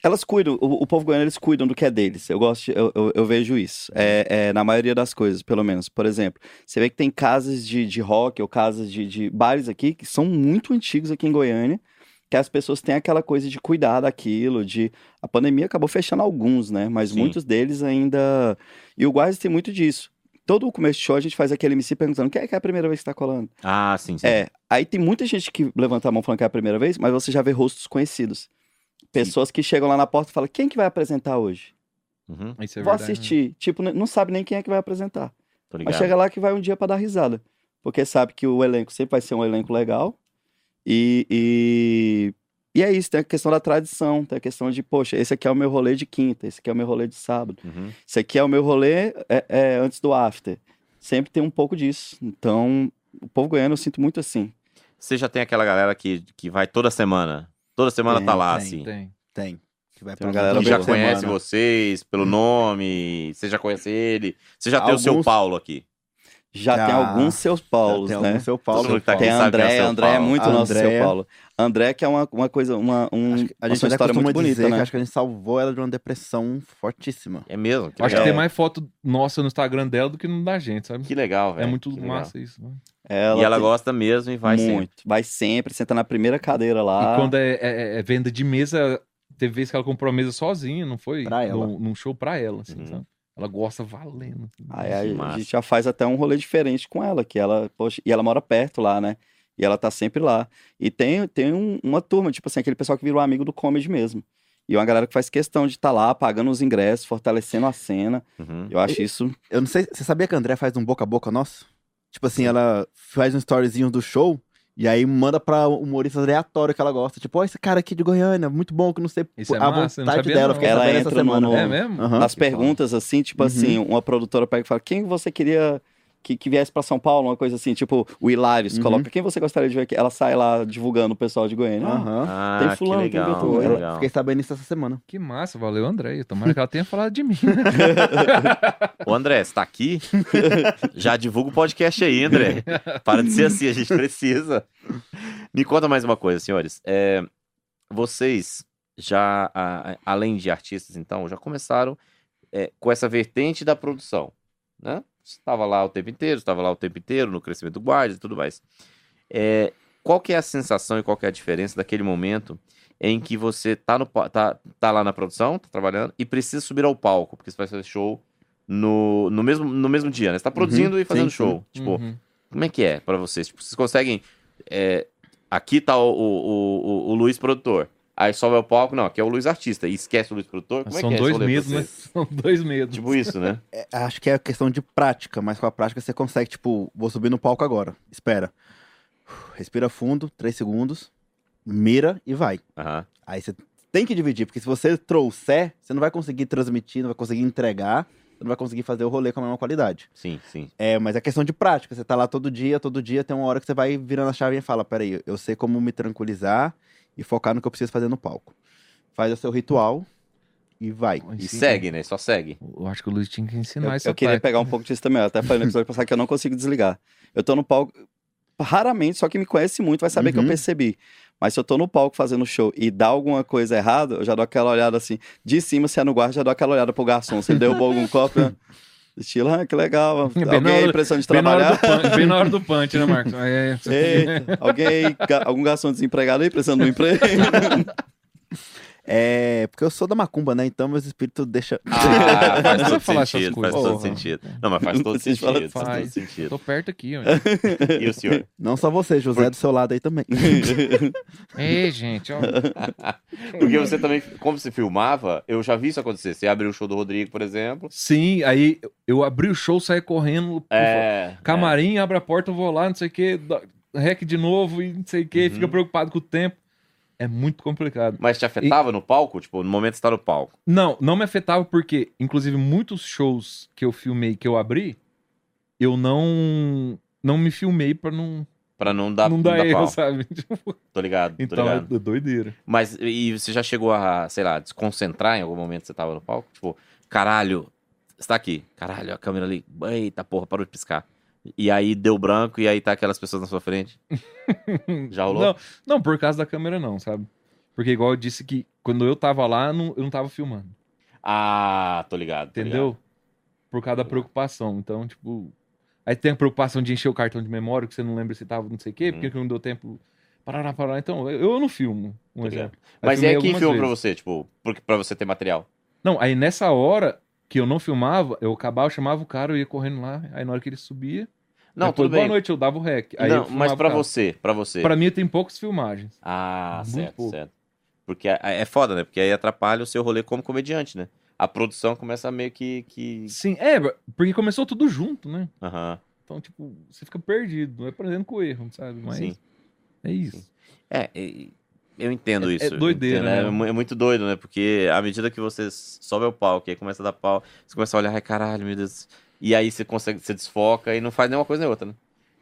Speaker 5: elas cuidam, o, o povo goiano, eles cuidam do que é deles. Eu gosto, eu, eu, eu vejo isso. É, é, na maioria das coisas, pelo menos. Por exemplo, você vê que tem casas de, de rock ou casas de, de bares aqui que são muito antigos aqui em Goiânia, que as pessoas têm aquela coisa de cuidar daquilo, de. A pandemia acabou fechando alguns, né? Mas
Speaker 1: Sim.
Speaker 5: muitos deles ainda. E o Guais tem muito disso. Todo o começo de show a gente faz aquele MC perguntando quem é que é a primeira vez que tá colando.
Speaker 1: Ah, sim, sim.
Speaker 5: É, aí tem muita gente que levanta a mão falando que é a primeira vez, mas você já vê rostos conhecidos. Pessoas que chegam lá na porta e falam, quem que vai apresentar hoje?
Speaker 1: Uhum,
Speaker 3: Isso é
Speaker 5: Vou
Speaker 3: verdade, né?
Speaker 5: assistir. Tipo, n- não sabe nem quem é que vai apresentar. Mas chega lá que vai um dia pra dar risada. Porque sabe que o elenco sempre vai ser um elenco legal. E, e, e é isso, tem a questão da tradição, tem a questão de, poxa, esse aqui é o meu rolê de quinta, esse aqui é o meu rolê de sábado.
Speaker 1: Uhum.
Speaker 5: Esse aqui é o meu rolê é, é antes do after. Sempre tem um pouco disso. Então, o povo goiano eu sinto muito assim.
Speaker 1: Você já tem aquela galera que, que vai toda semana. Toda semana
Speaker 2: Tem,
Speaker 1: tá lá,
Speaker 2: tem,
Speaker 1: assim.
Speaker 3: Tem.
Speaker 2: Tem. Que vai
Speaker 5: Tem uma
Speaker 2: pra
Speaker 5: galera
Speaker 1: Que já conhece
Speaker 2: semana.
Speaker 1: vocês pelo nome, você já conhece ele. Você já tem o seu
Speaker 2: Alguns-
Speaker 1: Paulo aqui.
Speaker 5: Já,
Speaker 2: Já.
Speaker 5: tem alguns seus Paulos,
Speaker 2: tem
Speaker 5: né?
Speaker 2: algum seu
Speaker 1: Todo
Speaker 2: Paulo.
Speaker 1: tá
Speaker 5: Tem
Speaker 1: quem é
Speaker 5: André,
Speaker 1: seu
Speaker 5: André é
Speaker 1: Paulo.
Speaker 5: muito nosso
Speaker 2: André.
Speaker 5: seu Paulo. André que é uma, uma coisa, uma, um,
Speaker 2: Acho que a
Speaker 5: uma
Speaker 2: gente até
Speaker 5: história muito bonita,
Speaker 2: dizer
Speaker 5: né?
Speaker 2: acho que a gente salvou ela de uma depressão fortíssima.
Speaker 1: É mesmo? Que
Speaker 3: Acho que tem mais foto nossa no Instagram dela do que no da gente, sabe?
Speaker 1: Que legal, velho.
Speaker 3: É muito
Speaker 1: que legal.
Speaker 3: massa isso. né?
Speaker 5: Ela
Speaker 1: e ela
Speaker 5: tem
Speaker 1: gosta mesmo e vai
Speaker 5: muito. Vai sempre, senta na primeira cadeira lá.
Speaker 3: E quando é, é- é venda de mesa, teve vezes que ela comprou a mesa sozinha, não foi?
Speaker 2: Pra ela.
Speaker 3: Num, num show pra ela, assim,
Speaker 1: Uhum.
Speaker 3: sabe? Ela gosta valendo.
Speaker 5: Aí a, gente já faz até um rolê diferente com ela, que ela, poxa, e ela mora perto lá, né? E ela tá sempre lá. E tem, tem um- uma turma, tipo assim, aquele pessoal que virou amigo do comedy mesmo. E uma galera que faz questão de estar lá, pagando os ingressos, fortalecendo a cena.
Speaker 1: Uhum.
Speaker 5: Eu acho isso.
Speaker 2: Eu não sei, você sabia que a André faz um boca a boca nosso? Tipo assim, ela faz um storyzinho do show e aí manda pra humoristas aleatórios que ela gosta. Tipo, ó, esse cara aqui de Goiânia, muito bom, que não sei
Speaker 3: Isso é
Speaker 2: a
Speaker 3: massa,
Speaker 2: vontade
Speaker 3: sabia
Speaker 2: dela.
Speaker 3: não.
Speaker 2: Fiquei
Speaker 5: Ela entra no-
Speaker 2: semana.
Speaker 5: no-
Speaker 3: É mesmo?
Speaker 2: Aham.
Speaker 5: Nas perguntas, assim, tipo
Speaker 2: Uhum.
Speaker 5: assim, uma produtora pega e fala: quem você queria que, que viesse pra São Paulo? Uma coisa assim, tipo, o Hilários
Speaker 2: Uhum.
Speaker 5: coloca: quem você gostaria de ver aqui? Ela sai lá divulgando o pessoal de Goiânia.
Speaker 2: Aham.
Speaker 1: Ah,
Speaker 5: Tem
Speaker 1: que
Speaker 5: fulano, tem
Speaker 1: legal, que
Speaker 2: Ela-
Speaker 1: legal.
Speaker 2: Fiquei sabendo isso essa semana.
Speaker 3: Que massa, valeu, André. Tomara que ela tenha falado de mim.
Speaker 1: Ô, André, você tá aqui? Já divulga o podcast aí, André. Para de ser assim, a gente precisa. Me conta mais uma coisa, senhores. É, vocês já, a- além de artistas, então, já começaram é, com essa vertente da produção, né? Você estava lá o tempo inteiro, estava lá o tempo inteiro no crescimento do guarda e tudo mais. É, qual que é a sensação e qual que é a diferença daquele momento em que você tá, no, tá, tá lá na produção, tá trabalhando, e precisa subir ao palco, porque você vai fazer show no, no, mesmo, no mesmo dia, né? Você tá produzindo e fazendo
Speaker 2: sim, sim.
Speaker 1: show. Tipo,
Speaker 3: Uhum.
Speaker 1: como é que é pra vocês? Tipo, vocês conseguem. é, aqui tá o, o, o, o Luiz produtor. Aí sobe ao palco, não, aqui é o Luiz artista. E esquece o Luiz produtor. Como
Speaker 3: São
Speaker 1: é que é esse
Speaker 3: dois
Speaker 1: pra
Speaker 3: medos, né? São dois medos.
Speaker 1: Tipo isso, né?
Speaker 2: É, acho que é questão de prática, mas com a prática você consegue, tipo, vou subir no palco agora. Espera. Respira fundo, três segundos, mira e vai.
Speaker 1: Aham.
Speaker 2: Aí você tem que dividir, porque se você trouxer, você não vai conseguir transmitir, não vai conseguir entregar, você não vai conseguir fazer o rolê com a mesma qualidade.
Speaker 1: Sim, sim.
Speaker 2: É, mas é questão de prática. Você tá lá todo dia, todo dia tem uma hora que você vai virando a chave e fala: peraí, eu sei como me tranquilizar e focar no que eu preciso fazer no palco. Faz o seu ritual e vai.
Speaker 1: E segue, né? Só segue.
Speaker 3: Eu acho que o Luiz tinha que ensinar
Speaker 5: Eu,
Speaker 3: essa
Speaker 5: eu queria
Speaker 3: parte.
Speaker 5: pegar um pouco disso também. Eu até falei no episódio passado que eu não consigo desligar. Eu tô no palco, raramente, só quem me conhece muito vai saber que eu
Speaker 2: Uhum.
Speaker 5: percebi. Mas se eu tô no palco fazendo show e dá alguma coisa errada, eu já dou aquela olhada assim. De cima, se é no guarda, já dou aquela olhada pro garçom. Se ele derrubou algum copo, eu- estilo, ah, que legal.
Speaker 3: Bem
Speaker 5: Alguém aí precisando de trabalhar.
Speaker 3: punch, bem na hora do punch, né, Marcos? É,
Speaker 5: Eita, alguém algum garçom desempregado aí precisando de um emprego?
Speaker 2: É, porque eu sou da macumba, né? Então meus espíritos deixam.
Speaker 1: Ah, faz
Speaker 3: Não precisa
Speaker 1: todo
Speaker 3: falar essas
Speaker 1: sentido, faz
Speaker 3: coisas.
Speaker 1: todo sentido. Não, mas faz todo sentido, faz todo
Speaker 3: Faz.
Speaker 1: sentido.
Speaker 3: Tô perto aqui, ó.
Speaker 1: E o senhor?
Speaker 2: Não só você, José do seu lado aí também.
Speaker 3: Ei, gente, ó.
Speaker 1: Porque você também, como você filmava, eu já vi isso acontecer. Você abriu o show do Rodrigo, por exemplo.
Speaker 3: Sim, aí eu abri o show, saí correndo,
Speaker 1: É.
Speaker 3: camarim, abre a porta, eu vou lá, não sei o que, rec de novo e não sei o que,
Speaker 1: Uhum.
Speaker 3: fica preocupado com o tempo. É muito complicado.
Speaker 1: Mas te afetava no palco? Tipo, no momento que você tá no palco.
Speaker 3: Não, não me afetava porque, inclusive, muitos shows que eu filmei, que eu abri, eu não não me filmei pra não,
Speaker 1: Pra não dar,
Speaker 3: não dar erro,
Speaker 1: pau.
Speaker 3: sabe? Tipo,
Speaker 1: Tô ligado, tô
Speaker 3: então é
Speaker 1: ligado.
Speaker 3: doideira.
Speaker 1: Mas e você já chegou a, sei lá, desconcentrar em algum momento que você tava no palco? Tipo, caralho, você tá aqui. Caralho, a câmera ali. Eita porra, parou de piscar. E aí deu branco e aí tá aquelas pessoas na sua frente. Já rolou?
Speaker 3: Não, não, por causa da câmera não, sabe? Porque igual eu disse que quando eu tava lá, não- eu não tava filmando.
Speaker 1: Ah, tô ligado. tô
Speaker 3: Entendeu? Por causa da preocupação. Então, tipo. Aí tem a preocupação de encher o cartão de memória, que você não lembra se tava não sei o quê,
Speaker 1: Uhum.
Speaker 3: porque não deu tempo. Parará, parará. Então, eu, eu não filmo, um
Speaker 1: Tô ligado.
Speaker 3: exemplo.
Speaker 1: Mas e aí quem filma pra você, tipo, pra você ter material?
Speaker 3: Não, aí nessa hora que eu não filmava, eu acabava, eu chamava o cara, eu ia correndo lá, aí na hora que ele subia.
Speaker 1: Não,
Speaker 3: depois,
Speaker 1: tudo
Speaker 3: boa
Speaker 1: bem.
Speaker 3: noite, eu dava o rec. Aí
Speaker 1: Não, mas
Speaker 3: cara.
Speaker 1: você, pra você.
Speaker 3: Pra mim tem poucas filmagens.
Speaker 1: Ah,
Speaker 3: Muito
Speaker 1: certo,
Speaker 3: pouco.
Speaker 1: certo. Porque é, foda, né? Porque aí atrapalha o seu rolê como comediante, né? A produção começa meio que. que...
Speaker 3: Sim, é, porque começou tudo junto, né? Então, tipo, você fica perdido, não é aprendendo com o erro, sabe? Mas
Speaker 1: Sim.
Speaker 3: é isso.
Speaker 1: É, e- eu entendo
Speaker 3: É-
Speaker 1: isso.
Speaker 3: é doideira,
Speaker 1: entendo, é
Speaker 3: né?
Speaker 1: mu- É, muito doido, né? Porque à medida que você sobe ao palco e aí começa a dar pau, você começa a olhar, ai caralho, meu Deus. E aí você consegue, você desfoca e não faz nenhuma coisa nem outra, né?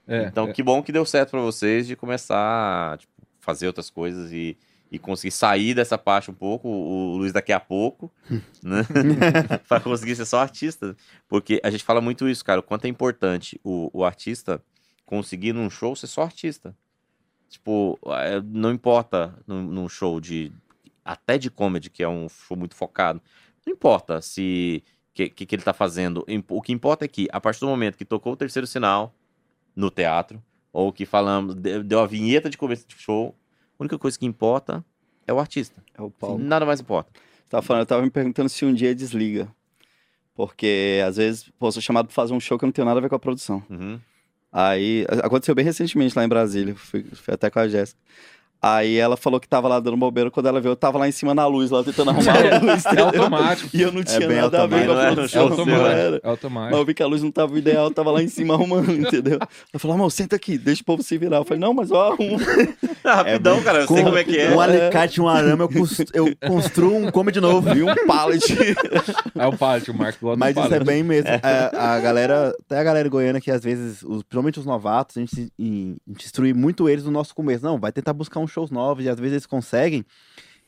Speaker 3: É,
Speaker 1: então,
Speaker 3: é.
Speaker 1: que bom que deu certo pra vocês de começar a tipo, fazer outras coisas e, e conseguir sair dessa parte um pouco, o, o Luiz daqui a pouco, né? pra conseguir ser só artista. Porque a gente fala muito isso, cara, o quanto é importante o, o artista conseguir num show ser só artista. Tipo, é, não importa num, num show de. Até de comedy, que é um show muito focado. Não importa se. O que, que, que ele tá fazendo. O que importa é que, a partir do momento que tocou o terceiro sinal no teatro, ou que falamos, de- deu a vinheta de começo de show, a única coisa que importa é o artista.
Speaker 5: É o Paulo.
Speaker 1: Nada mais importa.
Speaker 5: Tava falando, eu tava me perguntando se um dia desliga. Porque, às vezes, pô, sou chamado pra fazer um show que eu não tenho nada a ver com a produção.
Speaker 1: Uhum.
Speaker 5: Aí, aconteceu bem recentemente lá em Brasília, fui, fui até com a Jéssica. Aí ela falou que tava lá dando bobeira, quando ela viu, eu tava lá em cima na luz, lá tentando arrumar a luz,
Speaker 3: É
Speaker 5: entendeu?
Speaker 3: automático.
Speaker 5: E eu não tinha
Speaker 2: bem
Speaker 5: nada a ver com a
Speaker 1: um
Speaker 5: produção.
Speaker 3: É
Speaker 5: era.
Speaker 3: automático. É automático.
Speaker 5: Mas eu vi que a luz não tava ideal, eu tava lá em cima arrumando, entendeu? Eu falei, amor, senta aqui, deixa o povo se virar. Eu falei, não, mas eu arrumo.
Speaker 1: Rapidão, cara, eu sei
Speaker 2: Com
Speaker 1: como é que é.
Speaker 2: Um alicate, um arame, eu, eu construo um comedy novo.
Speaker 5: Vi um pallet.
Speaker 3: É o pallet, o Marco gosta do
Speaker 2: Mas isso é bem mesmo. A, a galera, até a galera goiana que às vezes, os, principalmente os novatos, a gente, e- a gente instrui muito eles no nosso começo. Não, vai tentar buscar uns shows novos e às vezes eles conseguem.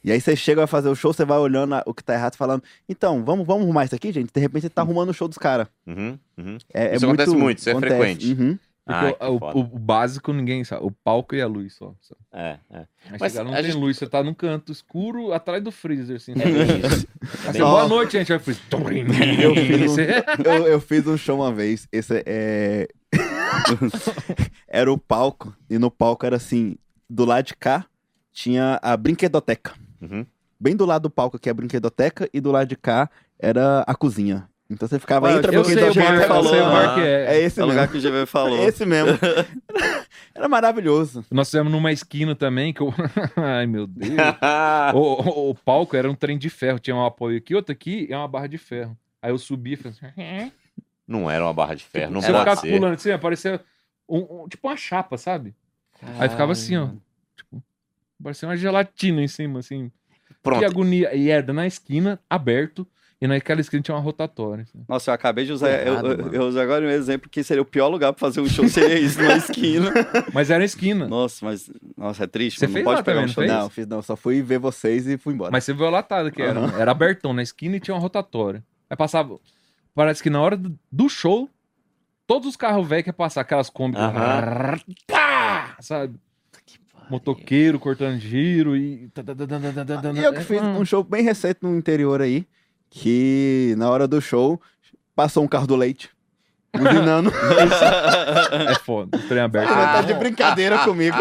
Speaker 2: E aí você chega, vai fazer o show, você vai olhando a- o que tá errado, falando, então, vamos, vamos arrumar isso aqui, gente? De repente você tá arrumando o show dos caras.
Speaker 1: Uhum, uhum.
Speaker 2: É,
Speaker 1: Isso
Speaker 2: é
Speaker 1: acontece muito, isso é frequente.
Speaker 2: Uhum.
Speaker 1: Ai,
Speaker 3: o- o, o- básico ninguém sabe. O palco e a luz só. só.
Speaker 1: É, é.
Speaker 3: Aí
Speaker 1: Mas
Speaker 3: chegar, não tem
Speaker 1: gente-
Speaker 3: luz, você tá num canto escuro atrás do freezer, assim.
Speaker 1: É.
Speaker 3: Assim, boa noite, gente. Aí eu fiz.
Speaker 2: Eu fiz um- eu, eu fiz um show uma vez. Esse é. era o palco. E no palco era assim: do lado de cá tinha a brinquedoteca.
Speaker 1: Uhum.
Speaker 2: Bem do lado do palco aqui é a brinquedoteca. E do lado de cá era a cozinha. Então você ficava
Speaker 5: Ué,
Speaker 2: entre
Speaker 3: Eu sei o
Speaker 5: falou,
Speaker 3: sei o bar
Speaker 5: ah,
Speaker 3: que é.
Speaker 2: É esse
Speaker 5: É o lugar que o GV falou.
Speaker 2: É esse mesmo. era maravilhoso.
Speaker 3: Nós fizemos numa esquina também, que eu... Ai, meu Deus. o, o- o palco era um trem de ferro. Tinha um apoio aqui, outro aqui e uma barra de ferro. Aí eu subi e falei assim...
Speaker 1: Não era uma barra de ferro, não
Speaker 3: Você
Speaker 1: pode
Speaker 3: ficava
Speaker 1: ser.
Speaker 3: pulando assim, aparecia um, um- tipo uma chapa, sabe? Aí ficava assim, ó. Tipo, parecia uma gelatina em cima, assim. Que
Speaker 1: Pronto.
Speaker 3: agonia. E era na esquina, aberto, e naquela esquina tinha uma rotatória. assim.
Speaker 5: Nossa, eu acabei de usar. eu,
Speaker 2: Errado,
Speaker 5: eu,
Speaker 2: mano.
Speaker 5: eu usei agora um exemplo que seria o pior lugar pra fazer um show, seria isso, numa esquina.
Speaker 3: Mas era na esquina.
Speaker 5: Nossa, mas. Nossa, é triste.
Speaker 3: Você
Speaker 5: mano,
Speaker 3: fez
Speaker 5: não
Speaker 3: lá
Speaker 5: pode pegar
Speaker 3: também,
Speaker 5: um
Speaker 3: não
Speaker 5: show
Speaker 3: fez?
Speaker 5: desse.
Speaker 2: Não, fiz não. Só fui ver vocês e fui embora.
Speaker 3: Mas você viu a latada que era. Era abertão na esquina e tinha uma rotatória. Aí passava. Parece que na hora do, do show, todos os carros velhos que iam passar, aquelas Kombi. Pá! Sabe? Motoqueiro cortando giro e.
Speaker 2: E eu que fiz um show bem recente no interior aí, que na hora do show passou um carro do leite. Buzinando.
Speaker 3: É foda. O trem aberto.
Speaker 2: Você tá de brincadeira comigo.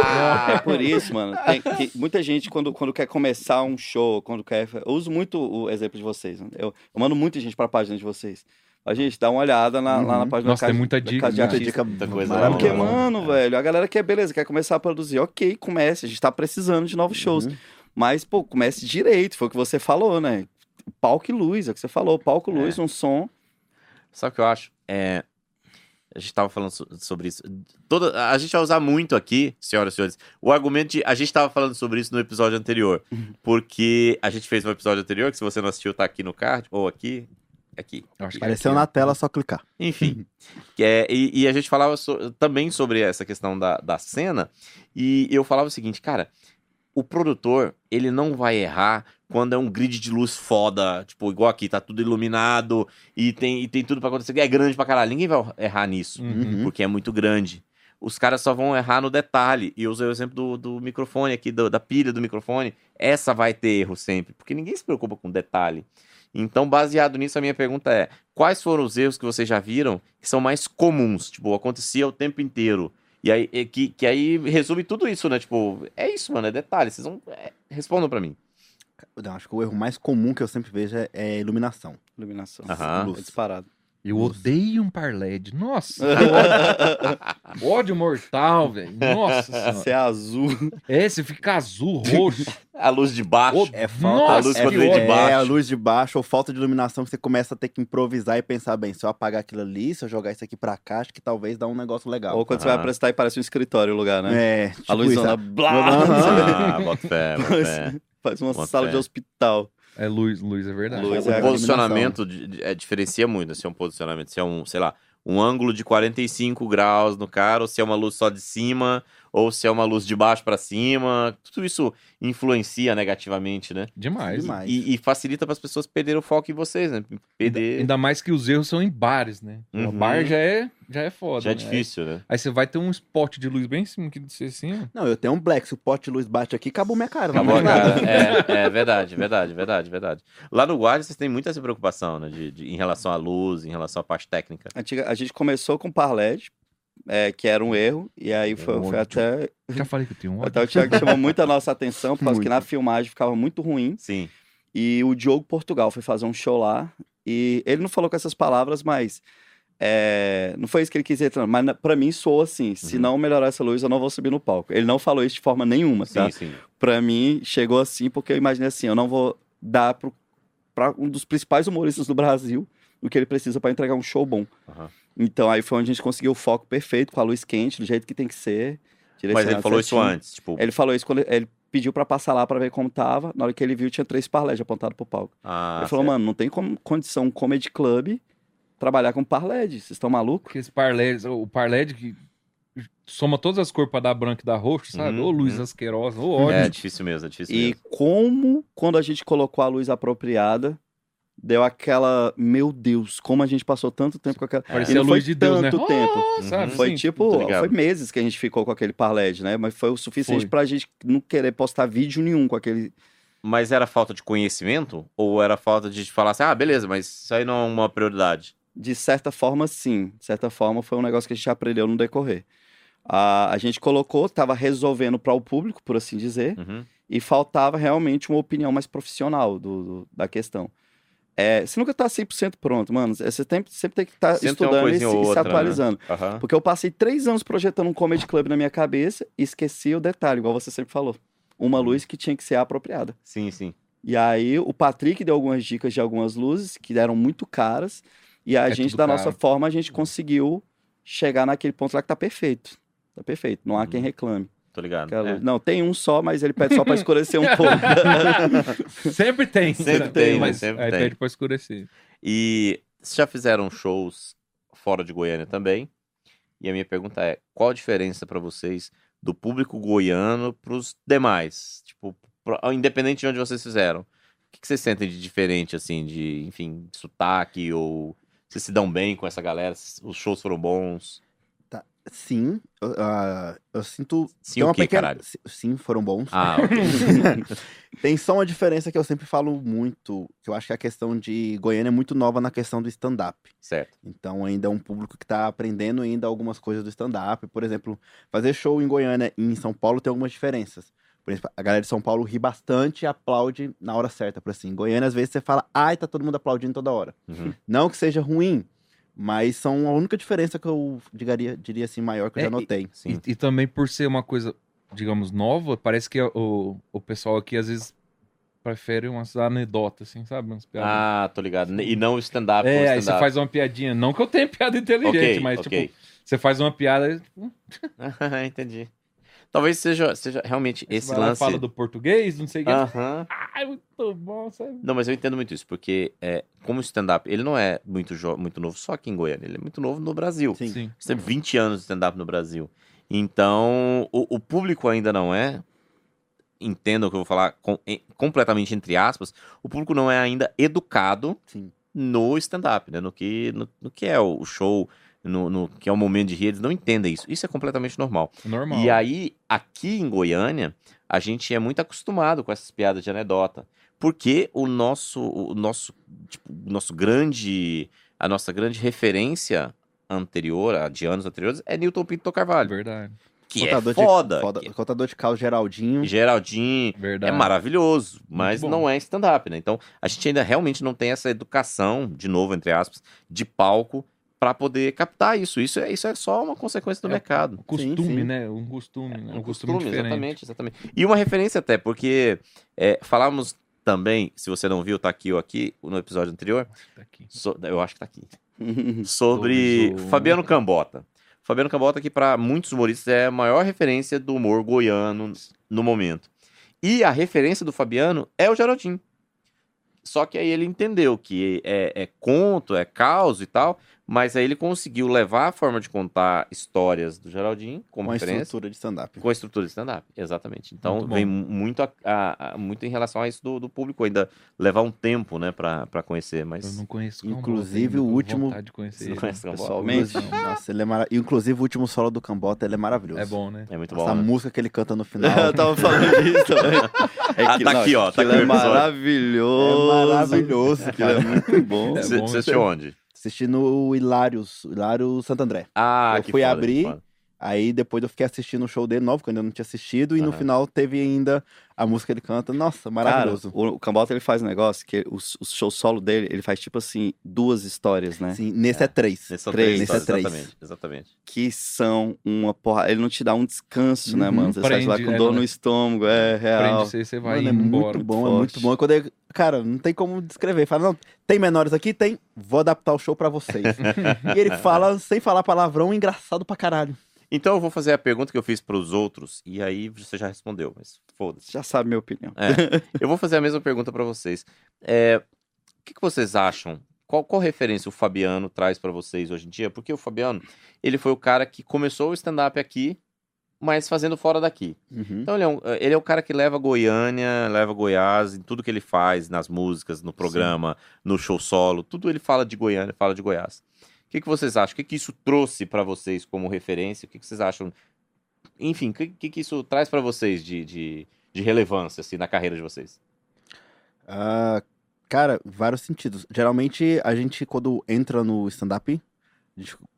Speaker 5: É por isso, mano. Tem, tem- muita gente, quando, quando quer começar um show, quando quer. Eu uso muito o exemplo de vocês. né? Eu, eu mando muita gente pra página de vocês. A gente dá uma olhada na- lá na
Speaker 2: Uhum.
Speaker 5: página
Speaker 3: Nossa,
Speaker 5: da
Speaker 3: tem
Speaker 5: Casa-
Speaker 3: muita dica,
Speaker 5: Casa
Speaker 3: muita
Speaker 2: dica
Speaker 1: Muita coisa
Speaker 2: maravilhosa.
Speaker 5: Porque,
Speaker 1: Não, não,
Speaker 5: mano,
Speaker 1: é.
Speaker 5: velho, a galera quer, beleza, quer começar a produzir. Ok, comece. A gente tá precisando de novos shows.
Speaker 2: Uhum.
Speaker 5: Mas, pô, comece direito. Foi o que você falou, né? Palco e luz, é o que você falou. Palco, luz, um som.
Speaker 1: Sabe o que eu acho? É, a gente tava falando so- sobre isso. Toda, a gente vai usar muito aqui, senhoras e senhores, o argumento de. A gente tava falando sobre isso no episódio anterior. Porque a gente fez um episódio anterior, que se você não assistiu, tá aqui no card, ou aqui. Aqui.
Speaker 3: Eu acho que
Speaker 2: Apareceu
Speaker 3: é aqui,
Speaker 2: na
Speaker 3: ó.
Speaker 2: tela, só clicar.
Speaker 1: Enfim. que é, e, e a gente falava so- também sobre essa questão da, da cena. E eu falava o seguinte, cara. O produtor, ele não vai errar quando é um grid de luz foda, tipo, igual aqui, tá tudo iluminado e tem, e tem tudo pra acontecer. É grande pra caralho. Ninguém vai errar nisso,
Speaker 3: Uhum.
Speaker 1: porque é muito grande. Os caras só vão errar no detalhe. E eu usei o exemplo do, do microfone aqui, do- da pilha do microfone. Essa vai ter erro sempre, porque ninguém se preocupa com detalhe. Então, baseado nisso, a minha pergunta é: quais foram os erros que vocês já viram que são mais comuns? Tipo, acontecia o tempo inteiro. E aí, e que, que aí resume tudo isso, né? Tipo, é isso, mano, é detalhe. Vocês vão. é, respondam pra mim.
Speaker 2: Não, acho que o erro mais comum que eu sempre vejo é, é iluminação.
Speaker 5: Iluminação.
Speaker 1: Aham.
Speaker 5: É disparado.
Speaker 3: Eu
Speaker 2: Nossa.
Speaker 3: odeio um par LED. Nossa, ódio. ódio mortal, velho. Nossa senhora.
Speaker 5: Se é azul.
Speaker 3: É, você fica azul, roxo.
Speaker 1: A luz de baixo.
Speaker 3: Ô,
Speaker 2: É falta
Speaker 3: Nossa,
Speaker 1: a luz
Speaker 2: é,
Speaker 1: quando vem de
Speaker 2: é
Speaker 1: baixo.
Speaker 2: a luz de baixo ou falta de iluminação que você começa a ter que improvisar e pensar bem, se eu apagar aquilo ali, se eu jogar isso aqui pra cá, acho que talvez dá um negócio legal.
Speaker 5: Ou quando você vai
Speaker 1: Ah.
Speaker 5: apresentar e parece um escritório o lugar, né?
Speaker 2: É, tipo
Speaker 5: a luzona
Speaker 2: isso,
Speaker 5: blá.
Speaker 1: Ah, bota fé, bota fé.
Speaker 5: faz uma
Speaker 1: Bota
Speaker 5: sala
Speaker 1: fé.
Speaker 5: de hospital.
Speaker 3: É luz, luz, é verdade.
Speaker 5: Luz
Speaker 1: O
Speaker 5: é a
Speaker 1: posicionamento de- de- é, diferencia muito, se é um posicionamento, se é um, sei lá, um ângulo de 45 graus no cara, ou se é uma luz só de cima, ou se é uma luz de baixo pra cima. Tudo isso influencia negativamente, né?
Speaker 3: Demais.
Speaker 2: Demais.
Speaker 1: E, e facilita para as pessoas perderem o foco em vocês, né?
Speaker 3: Ainda,
Speaker 1: Perder.
Speaker 3: ainda mais que os erros são em bares, né? O
Speaker 1: Uhum.
Speaker 3: bar já é, já é foda.
Speaker 1: Já é
Speaker 3: né?
Speaker 1: difícil, né?
Speaker 3: Aí você vai ter um spot de luz bem em cima aqui de você assim.
Speaker 2: Não, eu tenho um black, se o pote de luz bate aqui, acabou minha cara. não
Speaker 1: Acabou
Speaker 2: nada.
Speaker 1: cara. É, é verdade, verdade, verdade, verdade. Lá no Guarda vocês têm muita essa preocupação, né? De, de- em relação à luz, em relação à parte técnica.
Speaker 5: Antiga- a gente começou com par LED, é, que era um erro, e aí foi, foi
Speaker 3: ódio.
Speaker 5: até.
Speaker 3: Já falei que eu tenho um.
Speaker 5: Até o Thiago chamou muito a nossa atenção, por causa que na filmagem ficava muito ruim.
Speaker 1: Sim.
Speaker 5: E o Diogo Portugal foi fazer um show lá. E ele não falou com essas palavras, mas. é, não foi isso que ele quis dizer, mas pra mim soou assim: se
Speaker 1: Uhum.
Speaker 5: não melhorar essa luz, eu não vou subir no palco. Ele não falou isso de forma nenhuma, tá?
Speaker 1: Sim, sim.
Speaker 5: Pra mim, chegou assim, porque eu imaginei assim: eu não vou dar pro, pra um dos principais humoristas do Brasil o que ele precisa pra entregar um show bom.
Speaker 1: Aham.
Speaker 5: Então aí foi onde a gente conseguiu o foco perfeito, com a luz quente, do jeito que tem que ser.
Speaker 1: Mas ele falou isso
Speaker 5: certinho.
Speaker 1: antes, tipo.
Speaker 5: Ele falou isso quando ele, ele pediu pra passar lá pra ver como tava. Na hora que ele viu, tinha três par LED apontados pro palco.
Speaker 1: Ah,
Speaker 5: ele falou,
Speaker 1: certo.
Speaker 5: mano, não tem como, condição um comedy club trabalhar com par LED. Vocês estão malucos?
Speaker 3: Porque esse par LED, o par LED que soma todas as cores pra dar branco e dar roxo, sabe?
Speaker 1: Uhum,
Speaker 3: Ô luz
Speaker 1: uhum.
Speaker 3: asquerosa, ô ódio.
Speaker 1: É difícil mesmo, é difícil
Speaker 5: E
Speaker 1: mesmo.
Speaker 5: como, quando a gente colocou a luz apropriada, deu aquela. Meu Deus, como a gente passou tanto tempo com aquela.
Speaker 3: Parecia
Speaker 5: E não
Speaker 3: a
Speaker 5: foi
Speaker 3: de Deus, né?
Speaker 5: tanto tempo.
Speaker 3: Oh, sabe?
Speaker 1: Uhum.
Speaker 5: Foi
Speaker 3: assim?
Speaker 5: tipo, foi meses que a gente ficou com aquele par LED, né? Mas foi o suficiente
Speaker 3: Foi.
Speaker 5: pra gente não querer postar vídeo nenhum com aquele.
Speaker 1: Mas era falta de conhecimento? Ou era falta de falar assim, ah, beleza, mas isso aí não é uma prioridade?
Speaker 5: De certa forma, sim. De certa forma, foi um negócio que a gente aprendeu no decorrer. A, a gente colocou, estava resolvendo para o público, por assim dizer,
Speaker 1: Uhum.
Speaker 5: e faltava realmente uma opinião mais profissional do, do- da questão. É, você nunca está 100% pronto, mano. É, Você tem, sempre tem que estar
Speaker 1: tem uma
Speaker 5: estudando e se,
Speaker 1: coisinha ou
Speaker 5: e se
Speaker 1: outra, né?
Speaker 5: atualizando.
Speaker 1: Aham.
Speaker 5: Porque eu passei três anos projetando um comedy club na minha cabeça e esqueci o detalhe, igual você sempre falou. Uma
Speaker 1: Uhum.
Speaker 5: luz que tinha que ser apropriada.
Speaker 1: Sim, sim.
Speaker 5: E aí o Patrick deu algumas dicas de algumas luzes que eram muito caras. E a
Speaker 3: É
Speaker 5: gente, da
Speaker 3: caro.
Speaker 5: nossa forma, a gente conseguiu chegar naquele ponto lá que tá perfeito. Tá perfeito. Não há quem
Speaker 1: Uhum.
Speaker 5: reclame.
Speaker 1: Tô ligado. É.
Speaker 5: Não, tem um só, mas ele pede só pra escurecer um pouco.
Speaker 3: Sempre tem.
Speaker 1: Sempre tem,
Speaker 3: mas
Speaker 1: sempre
Speaker 3: aí
Speaker 1: tem.
Speaker 3: pede pra escurecer.
Speaker 1: E vocês já fizeram shows fora de Goiânia também? E a minha pergunta é: qual a diferença pra vocês do público goiano pros demais? Tipo, independente de onde vocês fizeram. O que que vocês sentem de diferente, assim, de, enfim, de sotaque ou vocês se dão bem com essa galera? Os shows foram bons?
Speaker 2: Sim, eu, ah, eu sinto.
Speaker 1: Sim, o quê,
Speaker 2: pequena-
Speaker 1: caralho?
Speaker 2: Si- Sim, foram bons.
Speaker 1: Ah, ok.
Speaker 2: Tem só uma diferença que eu sempre falo muito, que eu acho que a questão de Goiânia é muito nova na questão do stand-up.
Speaker 1: certo.
Speaker 2: Então ainda é um público que tá aprendendo ainda algumas coisas do stand-up. Por exemplo, fazer show em Goiânia e em São Paulo tem algumas diferenças. Por exemplo, a galera de São Paulo ri bastante e aplaude na hora certa, por assim. Em Goiânia, às vezes, você fala, ai, tá todo mundo aplaudindo toda hora.
Speaker 1: Uhum.
Speaker 2: Não que seja ruim, mas são a única diferença que eu digaria, diria assim, maior que eu
Speaker 3: É,
Speaker 2: já
Speaker 3: e-
Speaker 2: notei.
Speaker 1: Sim.
Speaker 3: E, e também por ser uma coisa, digamos, nova, parece que o, o pessoal aqui às vezes prefere umas anedotas, assim, sabe? Umas piadas.
Speaker 1: Ah, tô ligado. E não o stand-up.
Speaker 3: é,
Speaker 1: o
Speaker 3: aí você faz uma piadinha. Não que eu tenha piada inteligente,
Speaker 1: Ok,
Speaker 3: mas
Speaker 1: ok.
Speaker 3: tipo, você faz uma piada. Tipo,
Speaker 1: Entendi. Talvez seja, seja realmente esse
Speaker 3: vai lá e
Speaker 1: lance.
Speaker 3: fala do português, não sei o que.
Speaker 1: Aham.
Speaker 3: Ai, muito bom, sabe?
Speaker 1: Não, mas eu entendo muito isso, porque é, como stand-up, ele não é muito, jo- muito novo só aqui em Goiânia, ele é muito novo no Brasil.
Speaker 2: Sim.
Speaker 3: Sim.
Speaker 1: Você tem 20 anos de stand-up no Brasil. Então, o, o público ainda não é entendam o que eu vou falar com- em- completamente entre aspas, o público não é ainda educado
Speaker 2: Sim.
Speaker 1: no stand-up, né? No que, no, no que é o show, no, no que é o momento de rir, eles não entendem isso. Isso é completamente normal.
Speaker 3: Normal.
Speaker 1: E aí, aqui em Goiânia, a gente é muito acostumado com essas piadas de anedota. Porque o nosso, o nosso, tipo, o nosso grande, a nossa grande referência anterior, a de anos anteriores, é Newton Pinto Carvalho.
Speaker 3: Verdade.
Speaker 1: Que é
Speaker 2: Contador
Speaker 1: foda.
Speaker 2: De, foda
Speaker 1: que-
Speaker 2: Contador de caos Geraldinho.
Speaker 1: Geraldinho,
Speaker 3: Verdade.
Speaker 1: é maravilhoso, mas não é stand-up, né? Então, a gente ainda realmente não tem essa educação, de novo, entre aspas, de palco para poder captar isso. Isso é, isso é só uma consequência do
Speaker 3: É,
Speaker 1: mercado.
Speaker 3: O costume,
Speaker 2: Sim, sim.
Speaker 3: né? Um costume, né?
Speaker 1: Um
Speaker 3: Um costume,
Speaker 1: costume,
Speaker 3: diferente.
Speaker 1: exatamente, exatamente. E uma referência até, porque é, falamos também, se você não viu, tá aqui ou aqui, no episódio anterior,
Speaker 3: Tá aqui.
Speaker 1: so- eu acho que tá aqui, sobre
Speaker 3: um.
Speaker 1: Fabiano Cambota. Fabiano Cambota, que para muitos humoristas é a maior referência do humor goiano no momento. E a referência do Fabiano é o Geraldinho. Só que aí ele entendeu que é, é conto, é caos e tal, mas aí ele conseguiu levar a forma de contar histórias do Geraldinho como
Speaker 2: Com a estrutura de stand-up.
Speaker 1: com a estrutura de stand-up, exatamente. Então
Speaker 3: Muito
Speaker 1: vem muito, a- a- a- muito em relação a isso do, do público ainda levar um tempo, né, pra, pra conhecer,
Speaker 3: Eu
Speaker 1: mas
Speaker 3: não conheço Cambota
Speaker 2: Inclusive, o
Speaker 3: tenho
Speaker 2: último-
Speaker 3: vontade de conhecer
Speaker 1: Você não
Speaker 3: ele.
Speaker 1: conhece Cambota?
Speaker 5: Pessoalmente.
Speaker 3: Não.
Speaker 2: Nossa, ele é mara... Inclusive, o último solo do Cambota, ele é maravilhoso.
Speaker 3: É bom, né?
Speaker 1: é muito
Speaker 2: Essa
Speaker 1: bom. Né?
Speaker 2: música que ele canta no final.
Speaker 5: Eu tava falando disso também. É
Speaker 1: Ah, tá aqui, ó, tá aqui
Speaker 5: é maravilhoso.
Speaker 2: É maravilhoso,
Speaker 5: Aquilo é muito bom.
Speaker 3: É
Speaker 1: Você
Speaker 3: bom
Speaker 1: você assistiu onde?
Speaker 2: Assisti no Hilários, Hilário Santo André.
Speaker 1: Ah,
Speaker 2: Eu
Speaker 1: que
Speaker 2: fui
Speaker 1: foda,
Speaker 2: abrir,
Speaker 1: que foda.
Speaker 2: Aí depois eu fiquei assistindo o show dele novo, que eu ainda não tinha assistido, e no
Speaker 1: Aham.
Speaker 2: final teve ainda a música que ele canta. Nossa, maravilhoso.
Speaker 5: Cara, o, o Cambota ele faz um negócio que o, o show solo dele, ele faz tipo assim, duas histórias, né?
Speaker 2: Sim, nesse é, três.
Speaker 1: Nesses são
Speaker 5: Três,
Speaker 1: três,
Speaker 2: nesse é três.
Speaker 1: exatamente, exatamente.
Speaker 5: Que são uma porra. Ele não te dá um descanso, né,
Speaker 2: Uhum.
Speaker 5: mano? Você sai de lá
Speaker 3: Prende,
Speaker 5: com
Speaker 3: é,
Speaker 5: dor
Speaker 3: né?
Speaker 5: no estômago, é real.
Speaker 3: Prende você, você vai
Speaker 2: Mano, é
Speaker 3: embora.
Speaker 2: muito bom, é muito bom. E Quando ele- cara, não tem como descrever. Fala, não, tem menores aqui? Tem. Vou adaptar o show pra vocês. e ele fala, sem falar palavrão, engraçado pra caralho.
Speaker 1: Então eu vou fazer a pergunta que eu fiz pros outros, e aí você já respondeu, mas foda-se.
Speaker 5: Já sabe minha opinião.
Speaker 1: É, eu vou fazer a mesma pergunta pra vocês. É, o que, que vocês acham? Qual, qual referência o Fabiano traz pra vocês hoje em dia? Porque o Fabiano, ele foi o cara que começou o stand-up aqui, mas fazendo fora daqui.
Speaker 2: Uhum.
Speaker 1: Então ele é, um- ele é o cara que leva Goiânia, leva Goiás em tudo que ele faz, nas músicas, no programa, no show solo, tudo ele fala de Goiânia, fala de Goiás. O que, que vocês acham? O que, que isso trouxe pra vocês como referência? O que, que vocês acham? Enfim, o que, que, isso traz pra vocês de, de, de relevância assim, na carreira de vocês?
Speaker 2: Ah, cara, vários sentidos. Geralmente, a gente, quando entra no stand-up,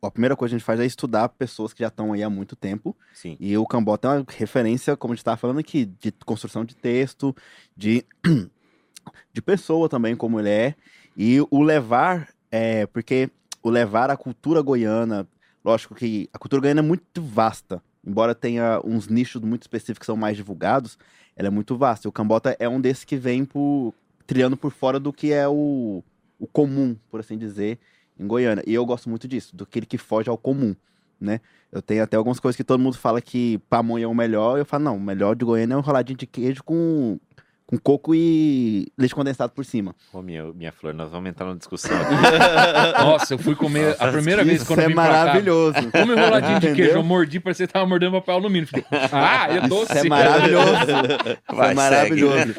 Speaker 2: a, a primeira coisa que a gente faz é estudar pessoas que já estão aí há muito tempo.
Speaker 1: Sim.
Speaker 2: E o Cambota é uma referência, como a gente estava falando aqui, de construção de texto, de, de pessoa também, como ele é. E o levar, é, porque o levar a cultura goiana, lógico que a cultura goiana é muito vasta. Embora tenha uns nichos muito específicos que são mais divulgados, ela é muito vasta. E o Cambota é um desses que vem por, trilhando por fora do que é o, o comum, por assim dizer, em Goiânia. E eu gosto muito disso, do que foge ao comum, né? Eu tenho até algumas coisas que todo mundo fala que pamonha é o melhor. Eu falo, não, o melhor de Goiânia é um enroladinho de queijo com, com coco e leite condensado por cima.
Speaker 1: Ô, minha, minha flor, nós vamos entrar numa discussão aqui.
Speaker 3: Nossa, eu fui comer a primeira vez quando eu
Speaker 2: é
Speaker 3: vim pra cá.
Speaker 2: maravilhoso.
Speaker 3: Como enroladinho de queijo, eu mordi, parecia que tava mordendo papel alumínio. Fiquei, ah, é doce.
Speaker 2: Isso é maravilhoso.
Speaker 1: Vai,
Speaker 2: é maravilhoso.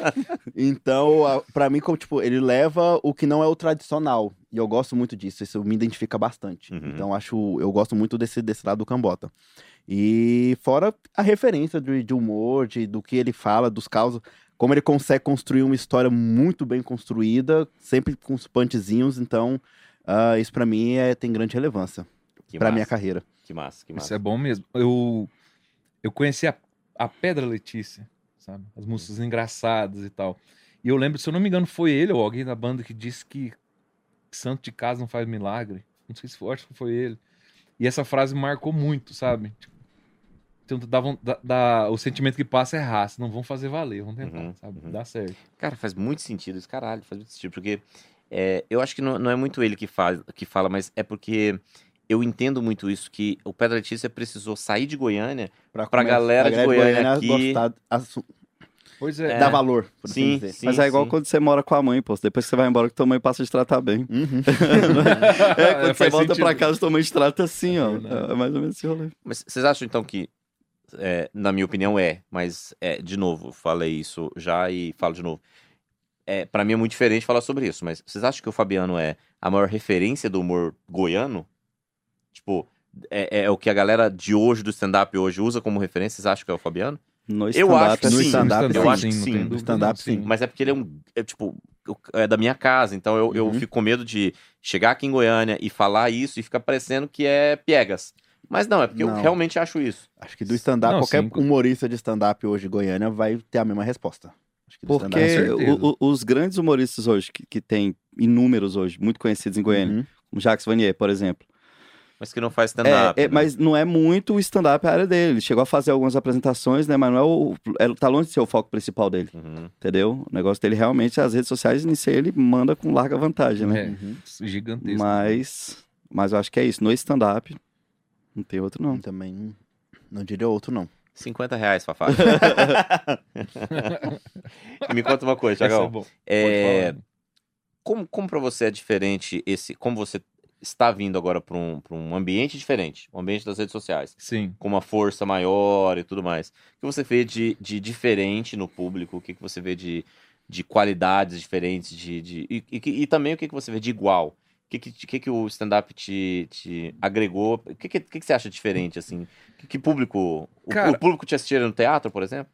Speaker 2: Então, a- pra mim, como, tipo, ele leva o que não é o tradicional. E eu gosto muito disso. Isso me identifica bastante.
Speaker 1: Uhum.
Speaker 2: Então, acho, eu gosto muito desse, desse lado do Cambota. E fora a referência de, de humor, de, do que ele fala, dos causos. Como ele consegue construir uma história muito bem construída, sempre com os punchzinhos. Então, ah, isso pra mim é, tem grande relevância
Speaker 1: massa,
Speaker 2: minha carreira.
Speaker 1: Que massa, que
Speaker 3: Isso
Speaker 1: massa.
Speaker 3: é bom mesmo. Eu, eu conheci a, a Pedra Letícia, sabe? As músicas engraçadas e tal. E eu lembro, se eu não me engano, foi ele ou alguém da banda que disse que santo de casa não faz milagre. Não sei se foi, acho que foi ele. E essa frase marcou muito, sabe? Tipo, então, dá, dá- dá- o sentimento que passa é raça. Não vão fazer valer, vão tentar,
Speaker 1: Uhum,
Speaker 3: sabe?
Speaker 1: uhum.
Speaker 3: Dá certo.
Speaker 1: Cara, faz muito sentido isso, caralho, faz muito sentido, porque é, eu acho que não, não é muito ele que, faz, que fala, mas é porque eu entendo muito isso, que o Pedro Letícia precisou sair de Goiânia Pra
Speaker 2: começar-
Speaker 1: galera de Goiânia aqui-
Speaker 2: gostar, assu-
Speaker 3: Pois é.
Speaker 1: É.
Speaker 2: dar valor, por assim
Speaker 1: Sim,
Speaker 2: dizer.
Speaker 1: sim.
Speaker 5: Mas é igual
Speaker 1: sim.
Speaker 5: quando você mora com a mãe, pô. Depois que você vai embora, que tua mãe passa a te tratar bem.
Speaker 2: Uhum.
Speaker 5: É, quando você
Speaker 3: faz
Speaker 5: volta
Speaker 3: sentido.
Speaker 5: pra casa, tua mãe te trata assim, ó.
Speaker 3: Verdade.
Speaker 5: É mais ou menos esse rolê.
Speaker 1: Mas vocês acham então que é, na minha opinião, é. Mas, é, de novo, falei isso já e falo de novo. É, para mim é muito diferente falar sobre isso, mas vocês acham que o Fabiano é a maior referência do humor goiano? Tipo, é, é o que a galera de hoje, do stand-up hoje, usa como referência? Vocês acham que é o Fabiano?
Speaker 5: No
Speaker 1: Eu acho que
Speaker 2: no
Speaker 1: sim.
Speaker 2: stand-up,
Speaker 1: eu
Speaker 2: sim,
Speaker 1: acho que
Speaker 3: não
Speaker 1: sim. No
Speaker 2: stand-up, sim.
Speaker 1: Mas é porque ele é um. É, tipo, é da minha casa, então eu, eu
Speaker 5: Uhum.
Speaker 1: fico com medo de chegar aqui em Goiânia e falar isso e ficar parecendo que é piegas. Mas não, é porque eu
Speaker 2: Não.
Speaker 1: realmente acho isso.
Speaker 2: Acho que do stand-up,
Speaker 3: Não,
Speaker 2: qualquer
Speaker 3: sim.
Speaker 2: humorista de stand-up hoje em Goiânia vai ter a mesma resposta. Acho que do
Speaker 5: Porque
Speaker 3: certeza.
Speaker 5: o- o- os grandes humoristas hoje, que, que tem inúmeros hoje, muito conhecidos em Goiânia,
Speaker 2: Uhum.
Speaker 5: como Jacques Vanier, por exemplo.
Speaker 1: Mas que não faz
Speaker 5: É,
Speaker 1: stand-up.
Speaker 5: é,
Speaker 1: né?
Speaker 5: Mas não é muito o stand-up a área dele. Ele chegou a fazer algumas apresentações, né? Mas não é o. É, tá longe de ser o foco principal dele,
Speaker 1: Uhum.
Speaker 5: entendeu? O negócio dele realmente, as redes sociais, nisso aí ele manda com larga vantagem, né?
Speaker 3: É,
Speaker 2: Uhum.
Speaker 3: gigantesco.
Speaker 5: Mas. Mas eu acho que é isso. No stand-up, não tem outro, não.
Speaker 2: Também não diria outro, não.
Speaker 1: 50 reais, Fafá. Me conta uma coisa,
Speaker 3: é
Speaker 1: Thiagão. É,
Speaker 3: falar.
Speaker 1: como, como para você é diferente esse. Como você está vindo agora para um, pra um ambiente diferente, um ambiente das redes sociais,
Speaker 3: Sim.
Speaker 1: com uma força maior e tudo mais. O que você vê de, de diferente no público? O que, que você vê de, de qualidades diferentes? De, de, e, e, e também o que, que você vê de igual? O que, que, que, o stand-up te, te agregou? O que, que, que, você acha diferente, assim? Que, que público... o-
Speaker 3: Cara-
Speaker 1: o, público te assistiria no teatro, por exemplo?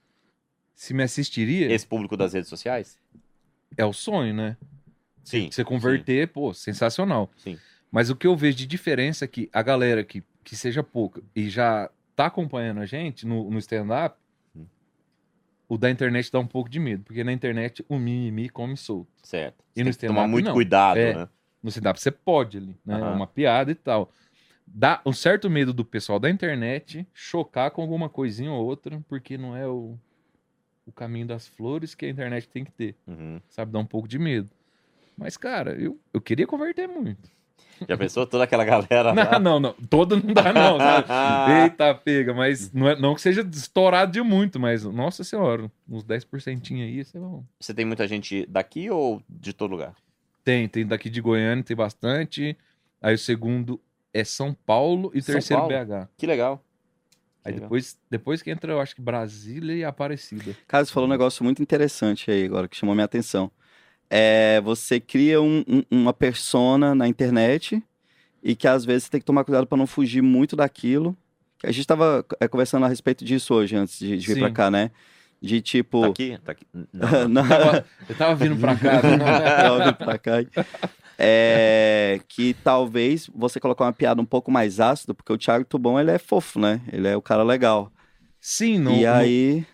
Speaker 3: Se me assistiria,
Speaker 1: Esse público das redes sociais?
Speaker 3: é o sonho, né?
Speaker 1: Sim.
Speaker 3: Você converter, pô, sensacional.
Speaker 1: Sim.
Speaker 3: Mas o que eu vejo de diferença é que a galera que, que seja pouca e já tá acompanhando a gente no, no stand-up,
Speaker 1: Hum.
Speaker 3: o da internet dá um pouco de medo. Porque na internet o mimimi come solto.
Speaker 1: Certo.
Speaker 3: E
Speaker 1: Você
Speaker 3: no
Speaker 1: tem que tomar
Speaker 3: stand-up,
Speaker 1: muito
Speaker 3: não.
Speaker 1: cuidado,
Speaker 3: É.
Speaker 1: né?
Speaker 3: No stand-up você pode ali, né?
Speaker 1: Aham.
Speaker 3: Uma piada e tal. Dá um certo medo do pessoal da internet chocar com alguma coisinha ou outra, porque não é o, o caminho das flores que a internet tem que ter.
Speaker 1: Uhum.
Speaker 3: Sabe? Dá um pouco de medo. Mas, cara, eu, eu queria converter muito.
Speaker 1: Já pensou toda aquela galera lá?
Speaker 3: Não, não, não. Todo não dá, não. Eita, pega. Mas não, é- não que seja estourado de muito, mas, nossa senhora, uns 10% aí, é bom.
Speaker 1: Você tem muita gente daqui ou de todo lugar?
Speaker 3: Tem, tem daqui de Goiânia, tem bastante. Aí o segundo é São Paulo e o
Speaker 1: São
Speaker 3: terceiro
Speaker 1: Paulo?
Speaker 3: BH.
Speaker 1: Que legal.
Speaker 3: Aí
Speaker 1: Legal.
Speaker 3: depois, depois que entra, eu acho que Brasília e Aparecida.
Speaker 5: Cara, você falou um negócio muito interessante aí agora, que chamou minha atenção. É, você cria um- um- uma persona na internet e que às vezes você tem que tomar cuidado para não fugir muito daquilo. A gente tava é, conversando a respeito disso hoje, antes de, de vir pra cá, né? De tipo...
Speaker 1: Tá aqui? Tá aqui. Não, não.
Speaker 5: Não,
Speaker 3: Tava- eu tava vindo pra cá. né?
Speaker 5: Tava vindo pra cá. É, que talvez você colocar uma piada um pouco mais ácida, porque o Thiago Tubão, ele é fofo, né? Ele é o cara legal.
Speaker 3: Sim, não.
Speaker 5: e aí...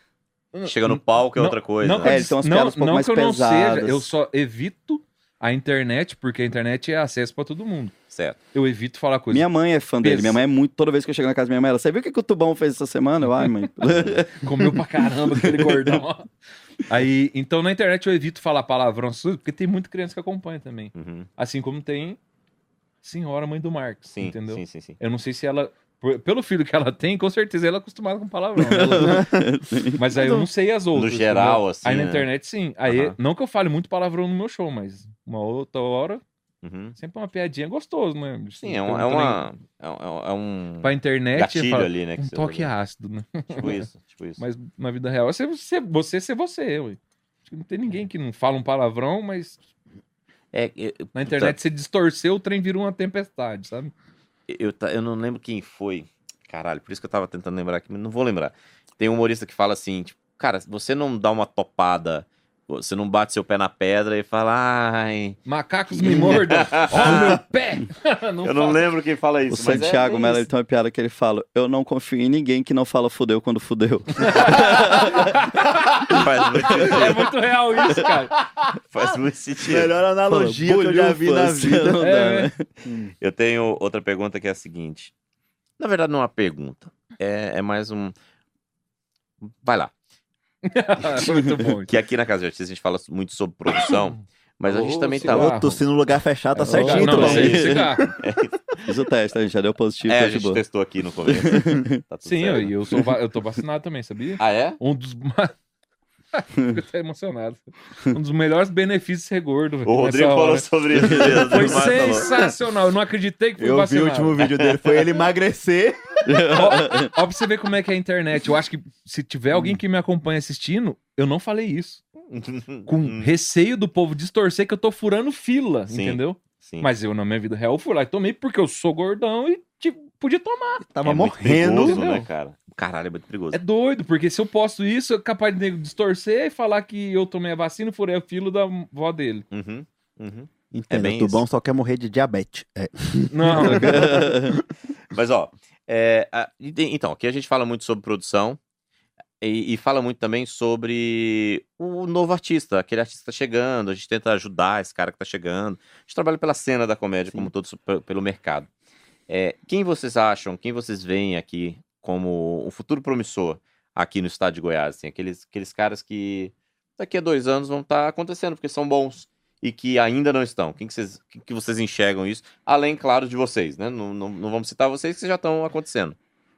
Speaker 1: Chega no palco é
Speaker 3: Não-
Speaker 1: outra coisa.
Speaker 3: Não,
Speaker 1: né?
Speaker 5: É,
Speaker 3: eu
Speaker 5: ele tem umas
Speaker 3: não,
Speaker 5: piadas um pouco
Speaker 3: não
Speaker 5: mais
Speaker 3: que eu não
Speaker 5: pesadas.
Speaker 3: seja, eu só evito a internet, porque a internet é acesso pra todo mundo.
Speaker 1: Certo.
Speaker 3: Eu evito falar coisas.
Speaker 5: Minha mãe é fã dele. Minha mãe é muito. Toda vez que eu chego na casa da minha mãe, ela. Você viu o que, que o Tubão fez essa semana? Eu, ai, mãe.
Speaker 3: Comeu pra caramba aquele gordão. Aí, então na internet eu evito falar palavrão, porque tem muita criança que acompanha também.
Speaker 1: Uhum.
Speaker 3: Assim como tem senhora mãe do Marcos,
Speaker 1: Sim,
Speaker 3: entendeu?
Speaker 1: sim, sim, sim.
Speaker 3: Eu não sei se ela, pelo filho que ela tem, com certeza ela é acostumada com palavrão. né? Ela- mas aí eu não sei as outras.
Speaker 1: geral,
Speaker 3: entendeu?
Speaker 1: assim,
Speaker 3: Aí na
Speaker 1: né?
Speaker 3: internet sim. Aí
Speaker 1: Aham.
Speaker 3: não que eu fale muito palavrão no meu show, mas uma outra hora
Speaker 1: Uhum.
Speaker 3: sempre uma piadinha gostoso, né?
Speaker 1: Sim, é, um, é uma. É um, é um
Speaker 3: Pra internet
Speaker 1: gatilho
Speaker 3: fala,
Speaker 1: ali, né?
Speaker 3: um
Speaker 1: você
Speaker 3: toque ácido, né?
Speaker 1: Tipo isso, tipo isso.
Speaker 3: Mas na vida real é ser você, você ser você, ué. Acho que não tem ninguém que não fala um palavrão, mas
Speaker 1: É, eu, eu-
Speaker 3: na internet você distorceu, o trem virou uma tempestade, sabe?
Speaker 1: eu, ta- eu não lembro quem foi. Caralho, por isso que eu tava tentando lembrar aqui, mas não vou lembrar. Tem um humorista que fala assim, tipo, cara, você não dá uma topada, você não bate seu pé na pedra e fala, ai.
Speaker 3: Macacos me mordam. Ó, meu pé! não
Speaker 1: eu não
Speaker 3: fala.
Speaker 1: lembro quem fala
Speaker 5: O
Speaker 1: isso. mas é
Speaker 5: Santiago
Speaker 1: bem
Speaker 5: Mello ele tem uma piada que ele fala: Eu não confio em ninguém que não fala fudeu quando fudeu.
Speaker 1: Faz muito
Speaker 3: É muito real isso, cara.
Speaker 1: Faz muito sentido.
Speaker 2: Melhor analogia que eu já vi na vida.
Speaker 5: Não dá,
Speaker 3: É.
Speaker 5: né?
Speaker 1: Eu tenho outra pergunta que é a seguinte. Na verdade, não é uma pergunta. É, é mais um. Vai lá.
Speaker 3: muito bom.
Speaker 1: Que aqui na Casa de Artista a gente fala muito sobre produção, mas a gente também tá.
Speaker 3: cigarro.
Speaker 2: Ô, tossir no lugar fechado tá
Speaker 3: Não,
Speaker 2: certinho,
Speaker 3: não, aí é.
Speaker 5: Fiz o teste, a gente já deu positivo,
Speaker 1: É,
Speaker 5: tá
Speaker 1: a gente
Speaker 5: boa.
Speaker 1: testou aqui no começo. Tá tudo
Speaker 3: Sim,
Speaker 1: certo.
Speaker 3: eu, e eu, sou, eu tô vacinado também, sabia?
Speaker 1: Ah, é?
Speaker 3: Um dos. Fico até emocionado. Um dos melhores benefícios de ser gordo.
Speaker 1: O Rodrigo falou
Speaker 3: hora.
Speaker 1: sobre isso. mesmo,
Speaker 3: Foi sensacional. Eu não acreditei que fui
Speaker 2: Eu vi o último vídeo dele, foi ele emagrecer.
Speaker 3: ó, ó, pra você ver como é que é a internet. Eu acho que se tiver alguém que me acompanha assistindo, eu não falei isso. Com receio do povo distorcer que eu tô furando fila,
Speaker 1: Sim.
Speaker 3: entendeu?
Speaker 1: Sim.
Speaker 3: Mas eu, na minha vida real, fui lá e tomei porque eu sou gordão e tipo, podia tomar.
Speaker 2: Tava
Speaker 1: é
Speaker 2: morrendo.
Speaker 1: perigoso,
Speaker 3: entendeu?
Speaker 1: né, cara? Caralho, é muito perigoso.
Speaker 3: É doido, porque se eu posto isso, é capaz de distorcer e falar que eu tomei a vacina e furei a fila da vó dele.
Speaker 1: Uhum, uhum.
Speaker 2: Entenda,
Speaker 1: bem
Speaker 2: o Tubão só quer morrer de diabetes. É.
Speaker 3: Não,
Speaker 1: Mas, ó, é, a- então, aqui a gente fala muito sobre produção e, e fala muito também sobre o novo artista, aquele artista que tá chegando, a gente tenta ajudar esse cara que tá chegando. A gente trabalha pela cena da comédia,
Speaker 2: Sim.
Speaker 1: como todos pe- pelo mercado. É, quem vocês acham, quem vocês veem aqui como o futuro promissor aqui no estado de Goiás? Assim, aqueles, aqueles caras que daqui a dois anos vão estar acontecendo, porque são bons e que ainda não estão. Quem que vocês, que, que vocês enxergam isso? Além, claro, de vocês, né? Não, não, não vamos citar vocês que já estão acontecendo.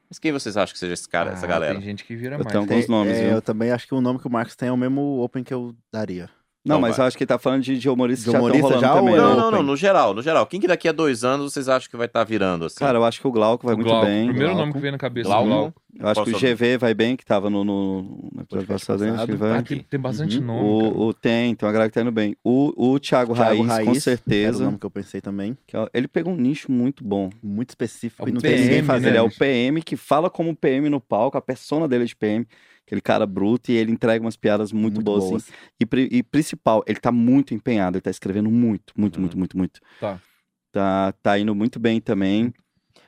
Speaker 1: Mas quem vocês acham que seja esse cara, essa
Speaker 3: Ah,
Speaker 1: galera?
Speaker 3: Tem gente que vira
Speaker 5: Eu
Speaker 3: mais.
Speaker 5: tenho alguns nomes,
Speaker 2: é,
Speaker 5: viu?
Speaker 2: eu também acho que o nome que o Marcos tem é o mesmo Open que eu daria.
Speaker 5: Não, mas eu acho que ele tá falando de, de humoristas
Speaker 2: De
Speaker 5: que já
Speaker 2: humorista
Speaker 5: estão rolando
Speaker 2: já ou
Speaker 5: também. né?
Speaker 1: Não, não, não, no geral, no geral. Quem que daqui a dois anos vocês acham que vai estar virando, assim?
Speaker 5: Cara, eu acho que o Glauco vai
Speaker 3: O
Speaker 5: muito
Speaker 3: Glauco,
Speaker 5: bem.
Speaker 3: Primeiro
Speaker 2: Glauco.
Speaker 3: nome que veio na cabeça
Speaker 1: Glauco?
Speaker 3: Glauco.
Speaker 5: Eu acho
Speaker 1: Qual
Speaker 5: que o? GV vai bem, que tava no, no, no episódio passado. acho que vai.
Speaker 3: Ah, tem, tem bastante
Speaker 2: Uhum.
Speaker 3: nome.
Speaker 5: O, o tem, tem uma galera que tá indo bem. O, o Thiago,
Speaker 2: Thiago
Speaker 5: Raiz, com
Speaker 2: Raiz, Era o
Speaker 5: certeza.
Speaker 2: nome que eu pensei também.
Speaker 5: que é- ele pegou um nicho muito bom.
Speaker 2: Muito específico
Speaker 3: É o
Speaker 2: e não tem
Speaker 3: PM,
Speaker 2: ninguém
Speaker 3: né?
Speaker 2: fazendo.
Speaker 5: Ele é o PM que fala como PM no palco, a persona dele é de PM. Aquele cara bruto e ele entrega umas piadas muito, boas, assim. E, e principal, ele tá muito empenhado, ele tá escrevendo muito, muito,
Speaker 1: Uhum.
Speaker 5: muito, muito, muito.
Speaker 3: Tá.
Speaker 5: Tá, tá indo muito bem também.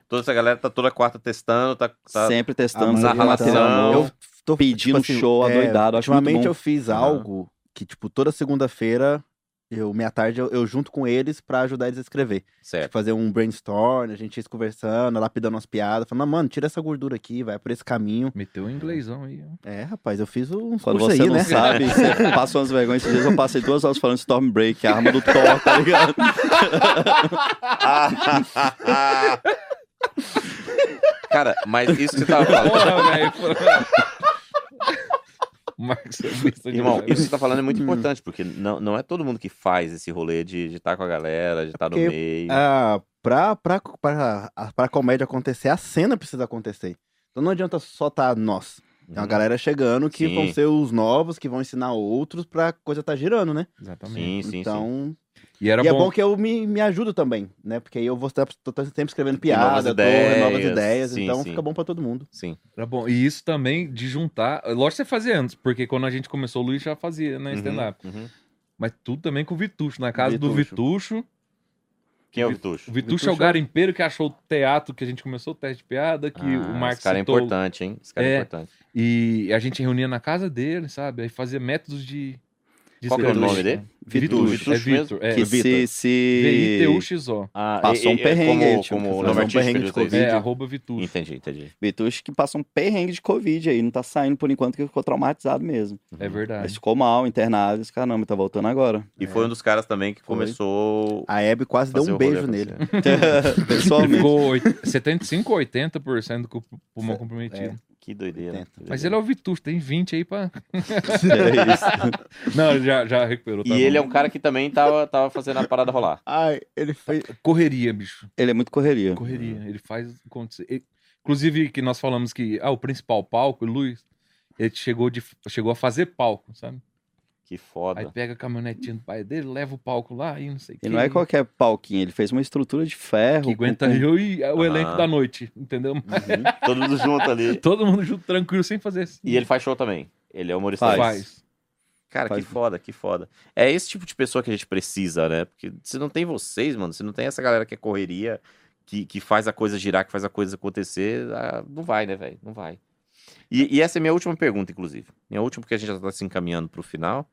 Speaker 1: Toda essa galera tá toda quarta testando, tá. tá...
Speaker 5: Sempre testando, material
Speaker 1: relação-
Speaker 5: novo.
Speaker 2: Eu tô
Speaker 5: Pedindo show adoidado, acho muito
Speaker 2: Ultimamente
Speaker 5: bom.
Speaker 2: eu fiz
Speaker 1: Aham.
Speaker 2: algo que, tipo, toda segunda-feira, eu, meia tarde, eu, eu junto com eles pra ajudar eles a escrever.
Speaker 1: Certo.
Speaker 2: Fazer um brainstorm, a gente ia conversando, lapidando umas piadas, falando, mano, tira essa gordura aqui, vai por esse caminho.
Speaker 3: Meteu um inglêsão aí. ó.
Speaker 2: É, rapaz, eu fiz uns
Speaker 5: Quando você
Speaker 2: aí,
Speaker 5: não
Speaker 2: né?
Speaker 5: sabe, você passa umas vergonhas. Esses dias eu passei duas horas falando Stormbreak, a arma do Thor, tá ligado?
Speaker 1: Cara, mas isso que você tava falando.
Speaker 3: Porra, velho. É
Speaker 1: Irmão, isso que você tá falando é muito
Speaker 2: Hum.
Speaker 1: importante, porque não, não é todo mundo que faz esse rolê de estar com a galera, de estar no
Speaker 2: porque,
Speaker 1: meio.
Speaker 2: Ah, pra, pra, pra, a- pra comédia acontecer, a cena precisa acontecer. Então não adianta só tá nós. Tem uma
Speaker 1: Uhum.
Speaker 2: galera chegando que
Speaker 1: Sim.
Speaker 2: vão ser os novos, que vão ensinar outros pra coisa tá girando, né?
Speaker 3: Exatamente.
Speaker 1: Sim, sim, sim.
Speaker 3: E era
Speaker 2: e é
Speaker 3: bom.
Speaker 2: bom que eu me, me ajudo também, né? Porque aí eu vou estar tô, tô sempre escrevendo
Speaker 1: novas
Speaker 2: piada, tô-
Speaker 1: ideias,
Speaker 2: novas ideias,
Speaker 1: sim,
Speaker 2: então
Speaker 1: sim.
Speaker 2: fica bom pra todo mundo.
Speaker 1: Sim.
Speaker 3: Era bom. E isso também de juntar. Lógico que você fazia antes, porque quando a gente começou, o Luiz já fazia, né?
Speaker 1: Uhum,
Speaker 3: Stand-up.
Speaker 1: uhum.
Speaker 3: Mas tudo também com o Vitucho. Na casa do
Speaker 2: Vitucho.
Speaker 3: Vitucho.
Speaker 1: Quem é o Vitucho?
Speaker 3: O Vitucho é o
Speaker 2: Vitucho-
Speaker 3: garimpeiro que achou o teatro que a gente começou, o teste de piada, que
Speaker 1: Ah,
Speaker 3: o Marcos
Speaker 1: Esse cara é
Speaker 3: citou.
Speaker 1: importante, hein? Esse cara é,
Speaker 3: É.
Speaker 1: importante.
Speaker 3: E a gente reunia na casa dele, sabe? Aí fazia métodos de.
Speaker 1: Qual que é o nome dele?
Speaker 3: Vitucho É? Vitor. É,
Speaker 5: que
Speaker 2: Vitor.
Speaker 5: se... se...
Speaker 3: V-I-T-U-X-O.
Speaker 1: Ah,
Speaker 5: Passou um
Speaker 1: é- é
Speaker 5: perrengue aí,
Speaker 1: como,
Speaker 5: tipo,
Speaker 1: como
Speaker 5: passou
Speaker 1: o
Speaker 2: um perrengue de Covid.
Speaker 3: É, arroba Vitucho.
Speaker 1: Entendi, entendi.
Speaker 5: Vitucho que passa um perrengue de Covid aí, não tá saindo por enquanto, que ficou traumatizado mesmo.
Speaker 3: É verdade.
Speaker 5: Mas ficou mal, internado, esse caramba, tá voltando agora.
Speaker 1: E foi um dos caras também que
Speaker 2: Foi.
Speaker 1: começou.
Speaker 2: A Hebe quase deu um beijo nele.
Speaker 5: Pessoalmente.
Speaker 3: ficou oit- 75 ou 80% com o pulmão comprometido.
Speaker 1: Que doideira.
Speaker 2: Tenta.
Speaker 3: Mas ele é o Vitucho, tem 20 aí pra.
Speaker 5: É isso.
Speaker 3: Não, ele já, já recuperou.
Speaker 1: E
Speaker 3: tá
Speaker 1: ele é
Speaker 3: bom.
Speaker 1: um cara que também tava, tava fazendo a parada rolar.
Speaker 2: Ai, ele fez.
Speaker 3: Correria, bicho.
Speaker 5: Ele é muito correria.
Speaker 3: Correria. Ele faz acontecer. Ele- Inclusive, que nós falamos que ah, o principal palco, o Luiz, ele chegou, de, chegou a fazer palco, sabe?
Speaker 1: Que
Speaker 3: Aí
Speaker 1: foda.
Speaker 3: pega a caminhonetinha do pai dele, leva o palco lá e não sei o
Speaker 5: E
Speaker 3: quê.
Speaker 5: não é qualquer palquinho, ele fez uma estrutura de ferro.
Speaker 3: Que aguenta
Speaker 5: com-
Speaker 3: eu e o
Speaker 1: Ah.
Speaker 3: elenco da noite, entendeu?
Speaker 1: Todo mundo junto ali.
Speaker 3: Todo mundo junto, tranquilo, sem fazer assim.
Speaker 1: E ele faz show também. Ele é humorista.
Speaker 5: Faz.
Speaker 3: faz.
Speaker 1: Cara,
Speaker 5: Faz.
Speaker 1: que foda, que foda. É esse tipo de pessoa que a gente precisa, né? Porque se não tem vocês, mano, se não tem essa galera que é correria, que, que faz a coisa girar, que faz a coisa acontecer, ah, não vai, né, velho? Não vai. E, e essa é minha última pergunta, inclusive. Minha última, porque a gente já tá se encaminhando pro final.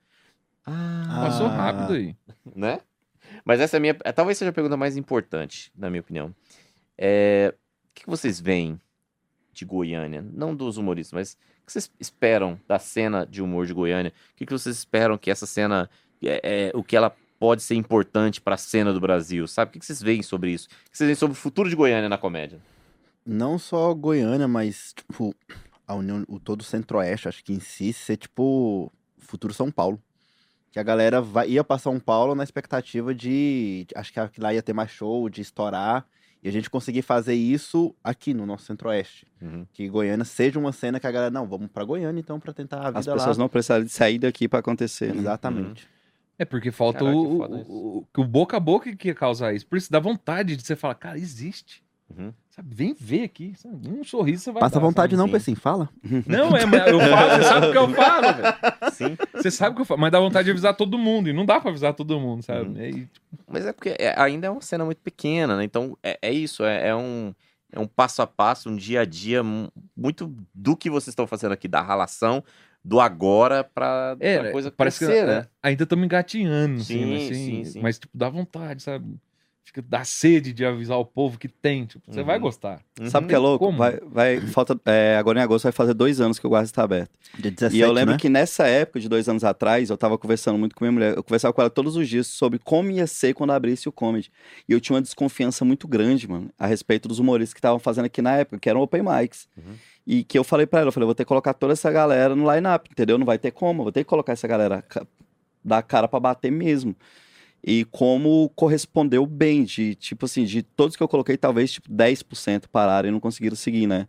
Speaker 1: Ah,
Speaker 3: Passou rápido aí.
Speaker 1: né? Mas essa é a minha. é, Talvez seja a pergunta mais importante, na minha opinião. É, o que vocês veem de Goiânia? Não dos humoristas, mas o que vocês esperam da cena de humor de Goiânia? O que vocês esperam que essa cena. É, é, o que ela pode ser importante pra cena do Brasil, sabe? O que que vocês veem sobre isso? O que vocês veem sobre o futuro de Goiânia na comédia?
Speaker 2: Não só Goiânia, mas, tipo, a União, o todo o Centro-Oeste, acho que em si, ser, tipo, futuro São Paulo. Que a galera vai, ia pra São Paulo na expectativa de. de- Acho que lá ia ter mais show, de estourar. E a gente conseguir fazer isso aqui no nosso centro-oeste.
Speaker 1: Uhum.
Speaker 2: Que Goiânia seja uma cena que a galera, não, vamos pra Goiânia então pra tentar a vida
Speaker 5: As pessoas
Speaker 2: lá.
Speaker 5: não precisaram de sair daqui pra acontecer, né?
Speaker 2: Exatamente.
Speaker 3: É porque falta
Speaker 1: Caraca,
Speaker 3: o, o, o, o boca a boca que ia causar isso. Por isso dá vontade de você falar, cara, existe.
Speaker 1: Uhum.
Speaker 3: Sabe, vem ver aqui. sabe? Um sorriso você vai
Speaker 2: Passa
Speaker 3: dar,
Speaker 2: vontade
Speaker 3: sabe?
Speaker 2: não,
Speaker 1: sim.
Speaker 2: Pessim, fala.
Speaker 3: Não, é, mas eu falo, você sabe o que eu falo, velho.
Speaker 1: Sim.
Speaker 3: Você sabe o que eu falo, mas dá vontade de avisar todo mundo. E não dá pra avisar todo mundo, sabe?
Speaker 1: Uhum.
Speaker 3: E aí,
Speaker 1: Mas é porque é- ainda é uma cena muito pequena, né? Então é, é isso, é, é um, é um passo a passo, um dia a dia, mu- muito do que vocês estão fazendo aqui, da relação do agora pra,
Speaker 3: É,
Speaker 1: pra coisa
Speaker 3: parece que
Speaker 1: crescer,
Speaker 3: é,
Speaker 1: né?
Speaker 3: ainda estamos engatinhando, assim,
Speaker 1: Sim,
Speaker 3: assim,
Speaker 1: sim, sim.
Speaker 3: mas tipo, dá vontade, sabe? Fica dá sede de avisar o povo que tem, tipo, você
Speaker 1: Uhum.
Speaker 3: vai gostar.
Speaker 5: Sabe o que é louco?
Speaker 3: como.
Speaker 5: Vai, vai, falta, é, agora em agosto vai fazer dois anos que o Guarda está aberto.
Speaker 2: Dia 17,
Speaker 5: e eu lembro
Speaker 2: né?
Speaker 5: que nessa época, de dois anos atrás, eu tava conversando muito com minha mulher. Eu conversava com ela todos os dias sobre como ia ser quando abrisse o comedy. E eu tinha uma desconfiança muito grande, mano, a respeito dos humoristas que estavam fazendo aqui na época, que eram open mics.
Speaker 1: Uhum.
Speaker 5: E que eu falei pra ela, eu falei, vou ter que colocar toda essa galera no line-up, entendeu? Não vai ter como, eu vou ter que colocar essa galera, dar cara pra bater mesmo. E como correspondeu bem, de tipo assim, de todos que eu coloquei, talvez tipo 10% pararam e não conseguiram seguir, né?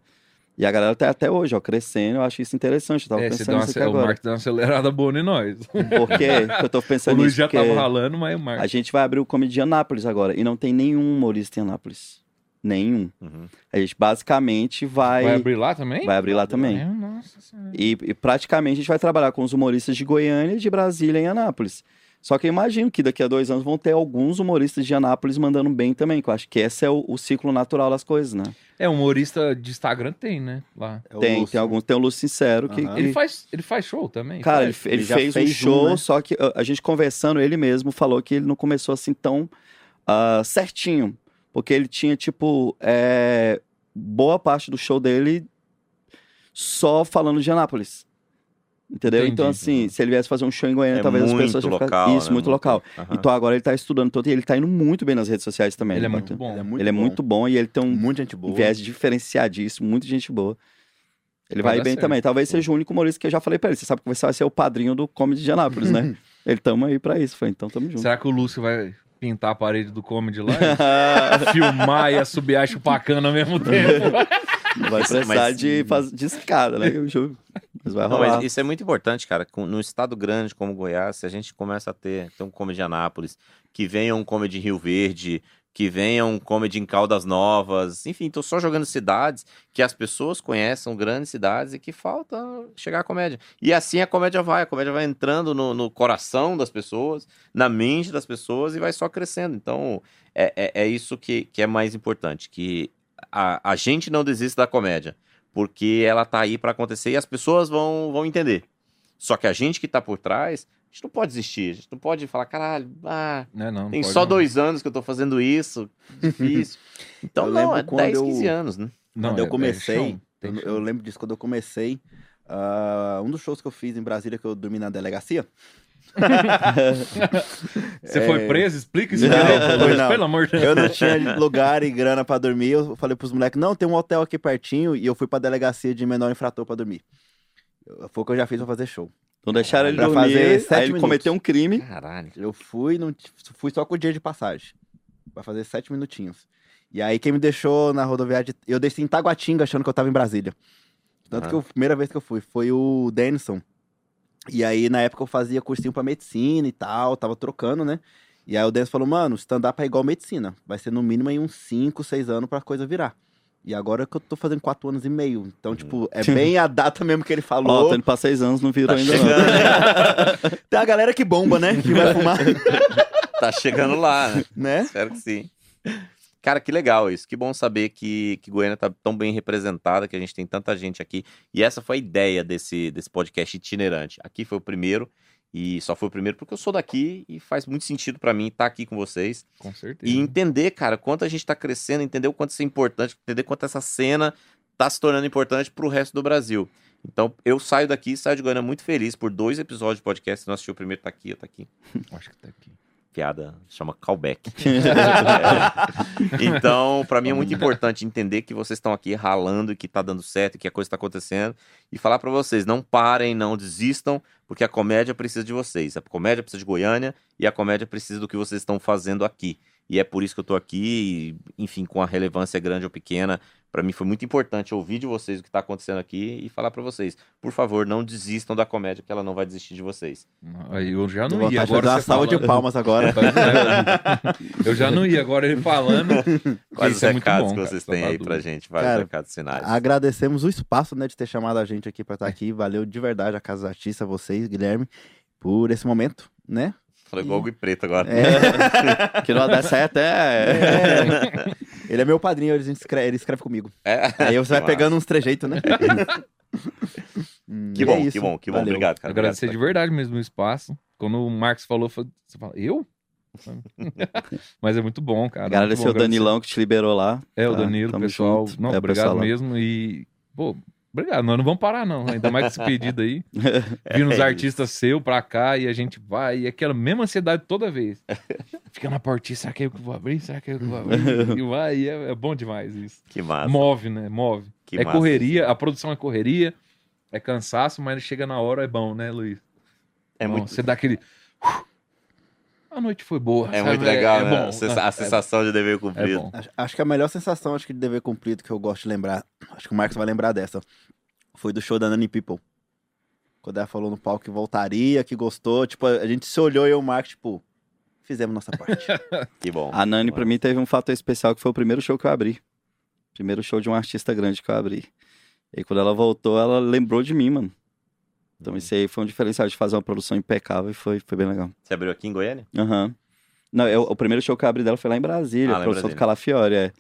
Speaker 5: E a galera tá até hoje, ó, crescendo, eu acho isso interessante. Eu tava
Speaker 3: É,
Speaker 5: pensando
Speaker 3: uma,
Speaker 5: nisso aqui
Speaker 3: o
Speaker 5: agora.
Speaker 3: Mark deu uma acelerada boa em nós.
Speaker 5: Por quê? que eu tô
Speaker 3: O
Speaker 5: pensando
Speaker 3: Luiz
Speaker 5: nisso?
Speaker 3: já
Speaker 5: porque
Speaker 3: tava ralando, mas o Mark.
Speaker 5: a gente vai abrir o Comedy de Anápolis agora, e não tem nenhum humorista em Anápolis. Nenhum.
Speaker 1: Uhum.
Speaker 5: A gente basicamente vai,
Speaker 3: Vai abrir lá também?
Speaker 5: vai abrir lá também.
Speaker 3: Nossa senhora.
Speaker 5: E, e praticamente a gente vai trabalhar com os humoristas de Goiânia e de Brasília em Anápolis. Só que eu imagino que daqui a dois anos vão ter alguns humoristas de Anápolis mandando bem também, que eu acho que esse é o, o ciclo natural das coisas, né?
Speaker 3: É, humorista de Instagram tem, né? Lá.
Speaker 2: É
Speaker 5: tem,
Speaker 2: Lúcio.
Speaker 5: tem alguns, tem o Lúcio Sincero que,
Speaker 3: Ele faz, ele faz show também?
Speaker 5: Cara, ele,
Speaker 3: faz?
Speaker 5: ele
Speaker 2: Ele
Speaker 5: fez,
Speaker 2: fez
Speaker 5: um
Speaker 2: um,
Speaker 5: show,
Speaker 2: né?
Speaker 5: só que uh, a gente conversando, ele mesmo falou que ele não começou assim tão ah, certinho. Porque ele tinha, tipo, é, boa parte do show dele só falando de Anápolis. Entendeu?
Speaker 3: Entendi.
Speaker 5: Então, assim, se ele viesse fazer um show em Goiânia,
Speaker 1: É
Speaker 5: talvez as pessoas iam ficar-
Speaker 1: local,
Speaker 5: Isso,
Speaker 1: né?
Speaker 5: muito local.
Speaker 1: Aham.
Speaker 5: Então agora ele tá estudando todo e ele tá indo muito bem nas redes sociais também.
Speaker 3: Ele é muito bom.
Speaker 2: Ele é muito
Speaker 5: ele é
Speaker 2: bom.
Speaker 5: muito bom e ele tem um
Speaker 2: Muito gente boa.
Speaker 5: viés diferenciadíssimo, muita gente boa. Ele
Speaker 3: Vai
Speaker 5: vai, bem
Speaker 3: certo.
Speaker 5: também. Talvez seja o único humorista que eu já falei pra ele. Você sabe que você vai ser o padrinho do Comedy de Anápolis, né? ele tamo aí pra isso. Falei, então tamo junto.
Speaker 3: Será que o Lúcio vai pintar a parede do comedy lá? Filmar e assobiar chupacana ao mesmo tempo?
Speaker 5: Vai precisar
Speaker 1: mas-
Speaker 5: de, de escada, né? Eu juro. Mas vai
Speaker 1: Não,
Speaker 5: rolar.
Speaker 1: mas isso é muito importante, cara. No estado grande como Goiás, se a gente começa a ter, ter um comedy em Anápolis, que venha um comedy em Rio Verde, que venha um comedy em Caldas Novas, enfim, tô só jogando cidades que as pessoas conheçam, grandes cidades, e que falta chegar a comédia. E assim a comédia vai, a comédia vai entrando no, no coração das pessoas, na mente das pessoas e vai só crescendo. Então, é, é, é isso que, que é mais importante, que a, a gente não desista da comédia porque ela tá aí para acontecer e as pessoas vão, vão entender. Só que a gente que tá por trás, a gente não pode desistir, a gente não pode falar, caralho, ah,
Speaker 3: Não, não, não
Speaker 1: tem só
Speaker 3: não.
Speaker 1: dois anos que eu tô fazendo isso, difícil. Então
Speaker 2: Eu
Speaker 1: não, é
Speaker 2: quando
Speaker 1: 10,
Speaker 2: eu-
Speaker 1: 15 anos, né?
Speaker 3: Não,
Speaker 2: quando
Speaker 3: é-
Speaker 2: eu
Speaker 3: é
Speaker 2: comecei,
Speaker 3: chão, tem
Speaker 2: eu, eu lembro disso, quando eu comecei, ah, um dos shows que eu fiz em Brasília, que eu dormi na delegacia.
Speaker 3: Você
Speaker 2: É.
Speaker 3: foi preso? Explica isso
Speaker 2: Não,
Speaker 3: Luiz,
Speaker 2: não.
Speaker 3: pelo amor de Deus.
Speaker 2: Eu não tinha lugar e grana pra dormir. Eu falei pros moleques, não, tem um hotel aqui pertinho. E eu fui pra delegacia de menor infrator pra dormir. Foi o que eu já fiz pra fazer show.
Speaker 5: Não deixaram ele
Speaker 2: Pra
Speaker 5: dormir,
Speaker 2: fazer
Speaker 5: aí
Speaker 2: sete
Speaker 5: ele
Speaker 2: minutos.
Speaker 5: cometeu um crime.
Speaker 1: Caralho.
Speaker 2: Eu fui, não, fui só com o dia de passagem. Pra fazer sete minutinhos. E aí quem me deixou na rodoviária, de- eu desci em Taguatinga achando que eu tava em Brasília. Tanto
Speaker 1: Aham.
Speaker 2: que a primeira vez que eu fui foi o Denison. E aí na época eu fazia cursinho pra medicina e tal, tava trocando, né? E aí o Denison falou, mano, stand-up é igual medicina. Vai ser no mínimo aí uns 5, 6 anos pra coisa virar. E agora que eu tô fazendo 4 anos e meio. Então, tipo, é bem a data mesmo que ele
Speaker 5: Ó,
Speaker 2: falou.
Speaker 5: tô indo pra seis anos, não virou
Speaker 1: Tá
Speaker 5: ainda
Speaker 1: chegando,
Speaker 5: não.
Speaker 1: né?
Speaker 2: Tem a galera que bomba, né? Que vai fumar,
Speaker 1: tá chegando lá, né?
Speaker 2: né?
Speaker 1: Espero que sim. Cara, que legal isso. Que bom saber que, que Goiânia tá tão bem representada, que a gente tem tanta gente aqui. E essa foi a ideia desse, desse podcast itinerante. Aqui foi o primeiro, e só foi o primeiro porque eu sou daqui e faz muito sentido pra mim estar aqui com vocês.
Speaker 3: Com certeza.
Speaker 1: E entender, cara, quanto a gente tá crescendo, entender o quanto isso é importante, entender quanto essa cena tá se tornando importante pro resto do Brasil. Então, eu saio daqui, saio de Goiânia muito feliz por dois episódios de podcast. Se não assistiu o primeiro, tá aqui, tá aqui
Speaker 3: Acho que tá aqui.
Speaker 1: Piada chama callback. É. Então, pra mim é muito importante entender que vocês estão aqui ralando e que tá dando certo, que a coisa tá acontecendo e falar pra vocês, não parem, não desistam, porque a comédia precisa de vocês. A comédia precisa de Goiânia e a comédia precisa do que vocês estão fazendo aqui. E é por isso que eu tô aqui, e, enfim, com a relevância grande ou pequena. Pra mim foi muito importante ouvir de vocês o que tá acontecendo aqui e falar pra vocês. Por favor, não desistam da comédia, que ela não vai desistir de vocês.
Speaker 3: Aí eu já não ia. Agora
Speaker 2: dar salva de palmas agora.
Speaker 3: Eu já não ia, agora ele falando.
Speaker 1: Quais os
Speaker 3: é
Speaker 1: recados
Speaker 3: bom,
Speaker 1: que vocês têm aí pra
Speaker 3: dúvida.
Speaker 1: gente? Vários
Speaker 2: Cara,
Speaker 1: recados finais.
Speaker 2: Agradecemos o espaço, né, de ter chamado a gente aqui pra estar aqui. Valeu de verdade a Casa Artista, vocês, Guilherme, por esse momento, né?
Speaker 1: Falou igual o Gui Preto agora.
Speaker 2: É.
Speaker 5: Que não dessa é até.
Speaker 2: É. Ele é meu padrinho, ele escreve, ele escreve comigo.
Speaker 1: É.
Speaker 2: Aí você vai
Speaker 1: Que
Speaker 2: pegando uns trejeitos, né? Hum,
Speaker 1: Que
Speaker 2: e
Speaker 1: bom,
Speaker 2: é
Speaker 1: que bom, que bom.
Speaker 2: Valeu.
Speaker 1: Obrigado, cara.
Speaker 3: Agradecer de verdade mesmo o espaço. Quando o Marcos falou, você fala, eu? Mas é muito bom, cara.
Speaker 5: Agradecer o Danilão que te liberou lá.
Speaker 3: É, o
Speaker 5: Tá,
Speaker 3: Danilo, o pessoal.
Speaker 5: junto.
Speaker 3: Não,
Speaker 5: É,
Speaker 3: obrigado
Speaker 5: pessoal
Speaker 3: mesmo. E, pô, obrigado. Nós não vamos parar, não. Ainda mais com esse pedido aí. Vindo os
Speaker 1: É
Speaker 3: artistas seu pra cá e a gente vai. E aquela mesma ansiedade toda vez. Fica na portinha, será que é eu que vou abrir? Será que é eu que vou abrir? E vai, e é, é bom demais isso.
Speaker 1: Que massa.
Speaker 3: Move, né? Move.
Speaker 1: Que
Speaker 3: é
Speaker 1: massa
Speaker 3: correria, a produção é correria, é cansaço, mas chega na hora, é bom, né, Luiz?
Speaker 1: É
Speaker 3: Bom,
Speaker 1: muito,
Speaker 3: Você dá aquele. A noite foi boa.
Speaker 1: é
Speaker 3: sabe?
Speaker 1: muito legal,
Speaker 3: é
Speaker 1: né?
Speaker 3: bom.
Speaker 1: A a
Speaker 3: É-
Speaker 1: sensação de dever
Speaker 3: É
Speaker 1: cumprido.
Speaker 3: bom.
Speaker 2: Acho, acho que a melhor sensação, acho que de dever cumprido, que eu gosto de lembrar, acho que o Marcos vai lembrar dessa, foi do show da Nani People. Quando ela falou no palco que voltaria, que gostou, tipo, a gente se olhou e eu e o Marcos, tipo, fizemos nossa parte.
Speaker 1: Que bom.
Speaker 5: A Nani, pra mim, teve um fator especial que foi o primeiro show que eu abri. Primeiro show de um artista grande que eu abri. E quando ela voltou, ela lembrou de mim, mano. Então, isso aí foi um diferencial de fazer uma produção impecável e foi, foi bem legal.
Speaker 1: Você abriu aqui em Goiânia?
Speaker 5: Aham. Não, eu- o primeiro show que eu abri dela foi lá em Brasília,
Speaker 1: Ah,
Speaker 5: a produção do Calafiore, é.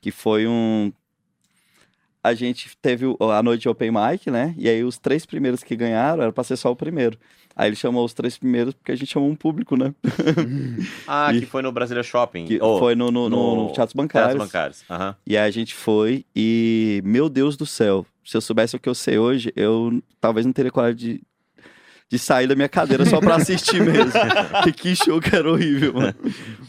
Speaker 5: Que foi um. A gente teve a noite de Open Mic, né? E aí os três primeiros que ganharam era pra ser só o primeiro. Aí ele chamou os três primeiros porque a gente chamou um público, né?
Speaker 1: Ah,
Speaker 5: E-
Speaker 1: que foi no Brasília Shopping.
Speaker 5: Que
Speaker 1: Oh,
Speaker 5: foi no, no, no,
Speaker 1: no
Speaker 5: no Teatros
Speaker 1: Teatros
Speaker 5: Bancários.
Speaker 1: bancários. Aham.
Speaker 5: E aí a gente foi e, meu Deus do céu, se eu soubesse o que eu sei hoje, eu talvez não teria coragem de, de sair da minha cadeira só pra assistir mesmo. Que show que era horrível, mano.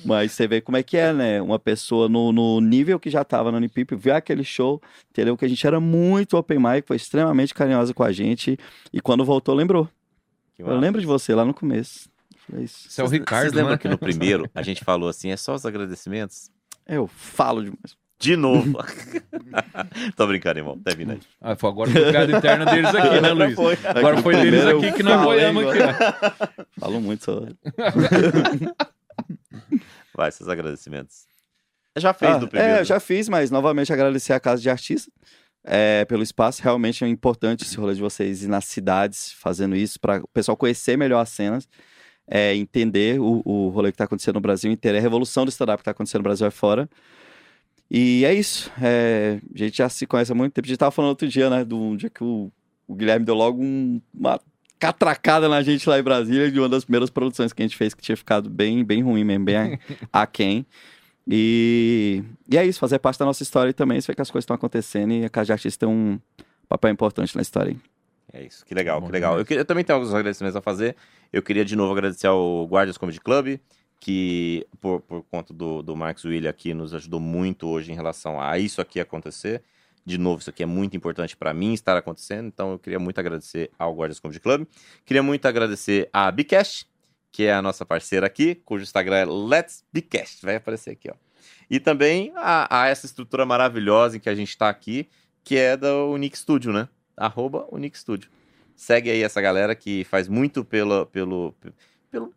Speaker 5: Mas você vê como é que é, né? Uma pessoa no, no nível que já tava no Unipip, viu aquele show, entendeu? Que a gente era muito open mic, foi extremamente carinhosa com a gente. E quando voltou, lembrou. Eu lembro de você lá no começo. É isso.
Speaker 3: Você é o Ricardo,
Speaker 1: Vocês lembram
Speaker 3: né?
Speaker 1: que no primeiro a gente falou assim, é só os agradecimentos?
Speaker 5: Eu falo demais.
Speaker 1: De novo. Tô brincando, irmão. Tá vindo aí.
Speaker 3: Ah, foi agora interna deles aqui, né, Luiz?
Speaker 2: Foi.
Speaker 3: Agora foi deles aqui que nós
Speaker 5: falei,
Speaker 3: boiamos aqui, ó.
Speaker 5: Falo muito sobre.
Speaker 1: Vai, seus agradecimentos. Já fez
Speaker 5: Ah,
Speaker 1: do primeiro.
Speaker 5: É, eu já fiz, mas novamente agradecer a Casa de Artista é, pelo espaço. Realmente é importante esse rolê de vocês ir nas cidades fazendo isso, para o pessoal conhecer melhor as cenas, é, entender o, o rolê que está acontecendo no Brasil inteiro, a revolução do stand-up que está acontecendo no Brasil é fora. E é isso. é, a gente já se conhece há muito tempo. A gente tava falando outro dia, né? Do dia que o, o Guilherme deu logo um- uma catracada na gente lá em Brasília, de uma das primeiras produções que a gente fez, que tinha ficado bem, bem ruim mesmo, bem aquém. E, e é isso, fazer parte da nossa história também, você vê que as coisas estão acontecendo e a Casa de Artista tem um papel importante na história. aí.
Speaker 1: É isso, que legal,
Speaker 3: Bom
Speaker 1: que legal. Eu, queria- eu também tenho alguns agradecimentos a fazer. Eu queria de novo agradecer ao Guardians Comedy Club, que por, por conta do, do Marcos William aqui nos ajudou muito hoje em relação a isso aqui acontecer. De novo, isso aqui é muito importante para mim estar acontecendo, então eu queria muito agradecer ao Guardians Comedy Club. Queria muito agradecer a Bcash, que é a nossa parceira aqui, cujo Instagram é Let's Bcast, vai aparecer aqui, ó. E também a, a essa estrutura maravilhosa em que a gente está aqui, que é da Unique Studio, né? Arroba Unique Studio. Segue aí essa galera que faz muito pelo, pelo,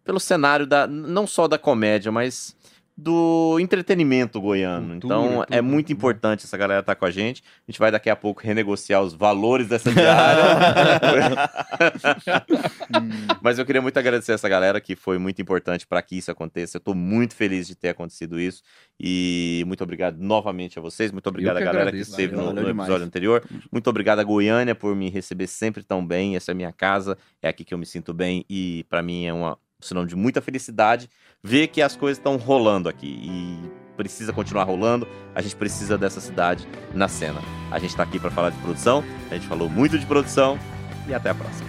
Speaker 1: pelo cenário da, não só da comédia, mas do entretenimento goiano.
Speaker 3: Cultura,
Speaker 1: então é muito importante essa galera estar com a gente. A gente vai daqui a pouco renegociar os valores dessa diária. Mas eu queria muito agradecer essa galera que foi muito importante para que isso aconteça. Eu tô muito feliz de ter acontecido isso. E muito obrigado novamente a vocês. Muito obrigado à galera
Speaker 3: agradeço.
Speaker 1: que esteve no, no
Speaker 2: demais.
Speaker 1: episódio anterior. Muito obrigado a Goiânia por me receber sempre tão bem. Essa é a minha casa, é aqui que eu me sinto bem e para mim é uma sinal de muita felicidade ver que as coisas estão rolando aqui e precisa continuar rolando. A gente precisa dessa cidade na cena. A gente tá aqui para falar de produção. A gente falou muito de produção e até a próxima.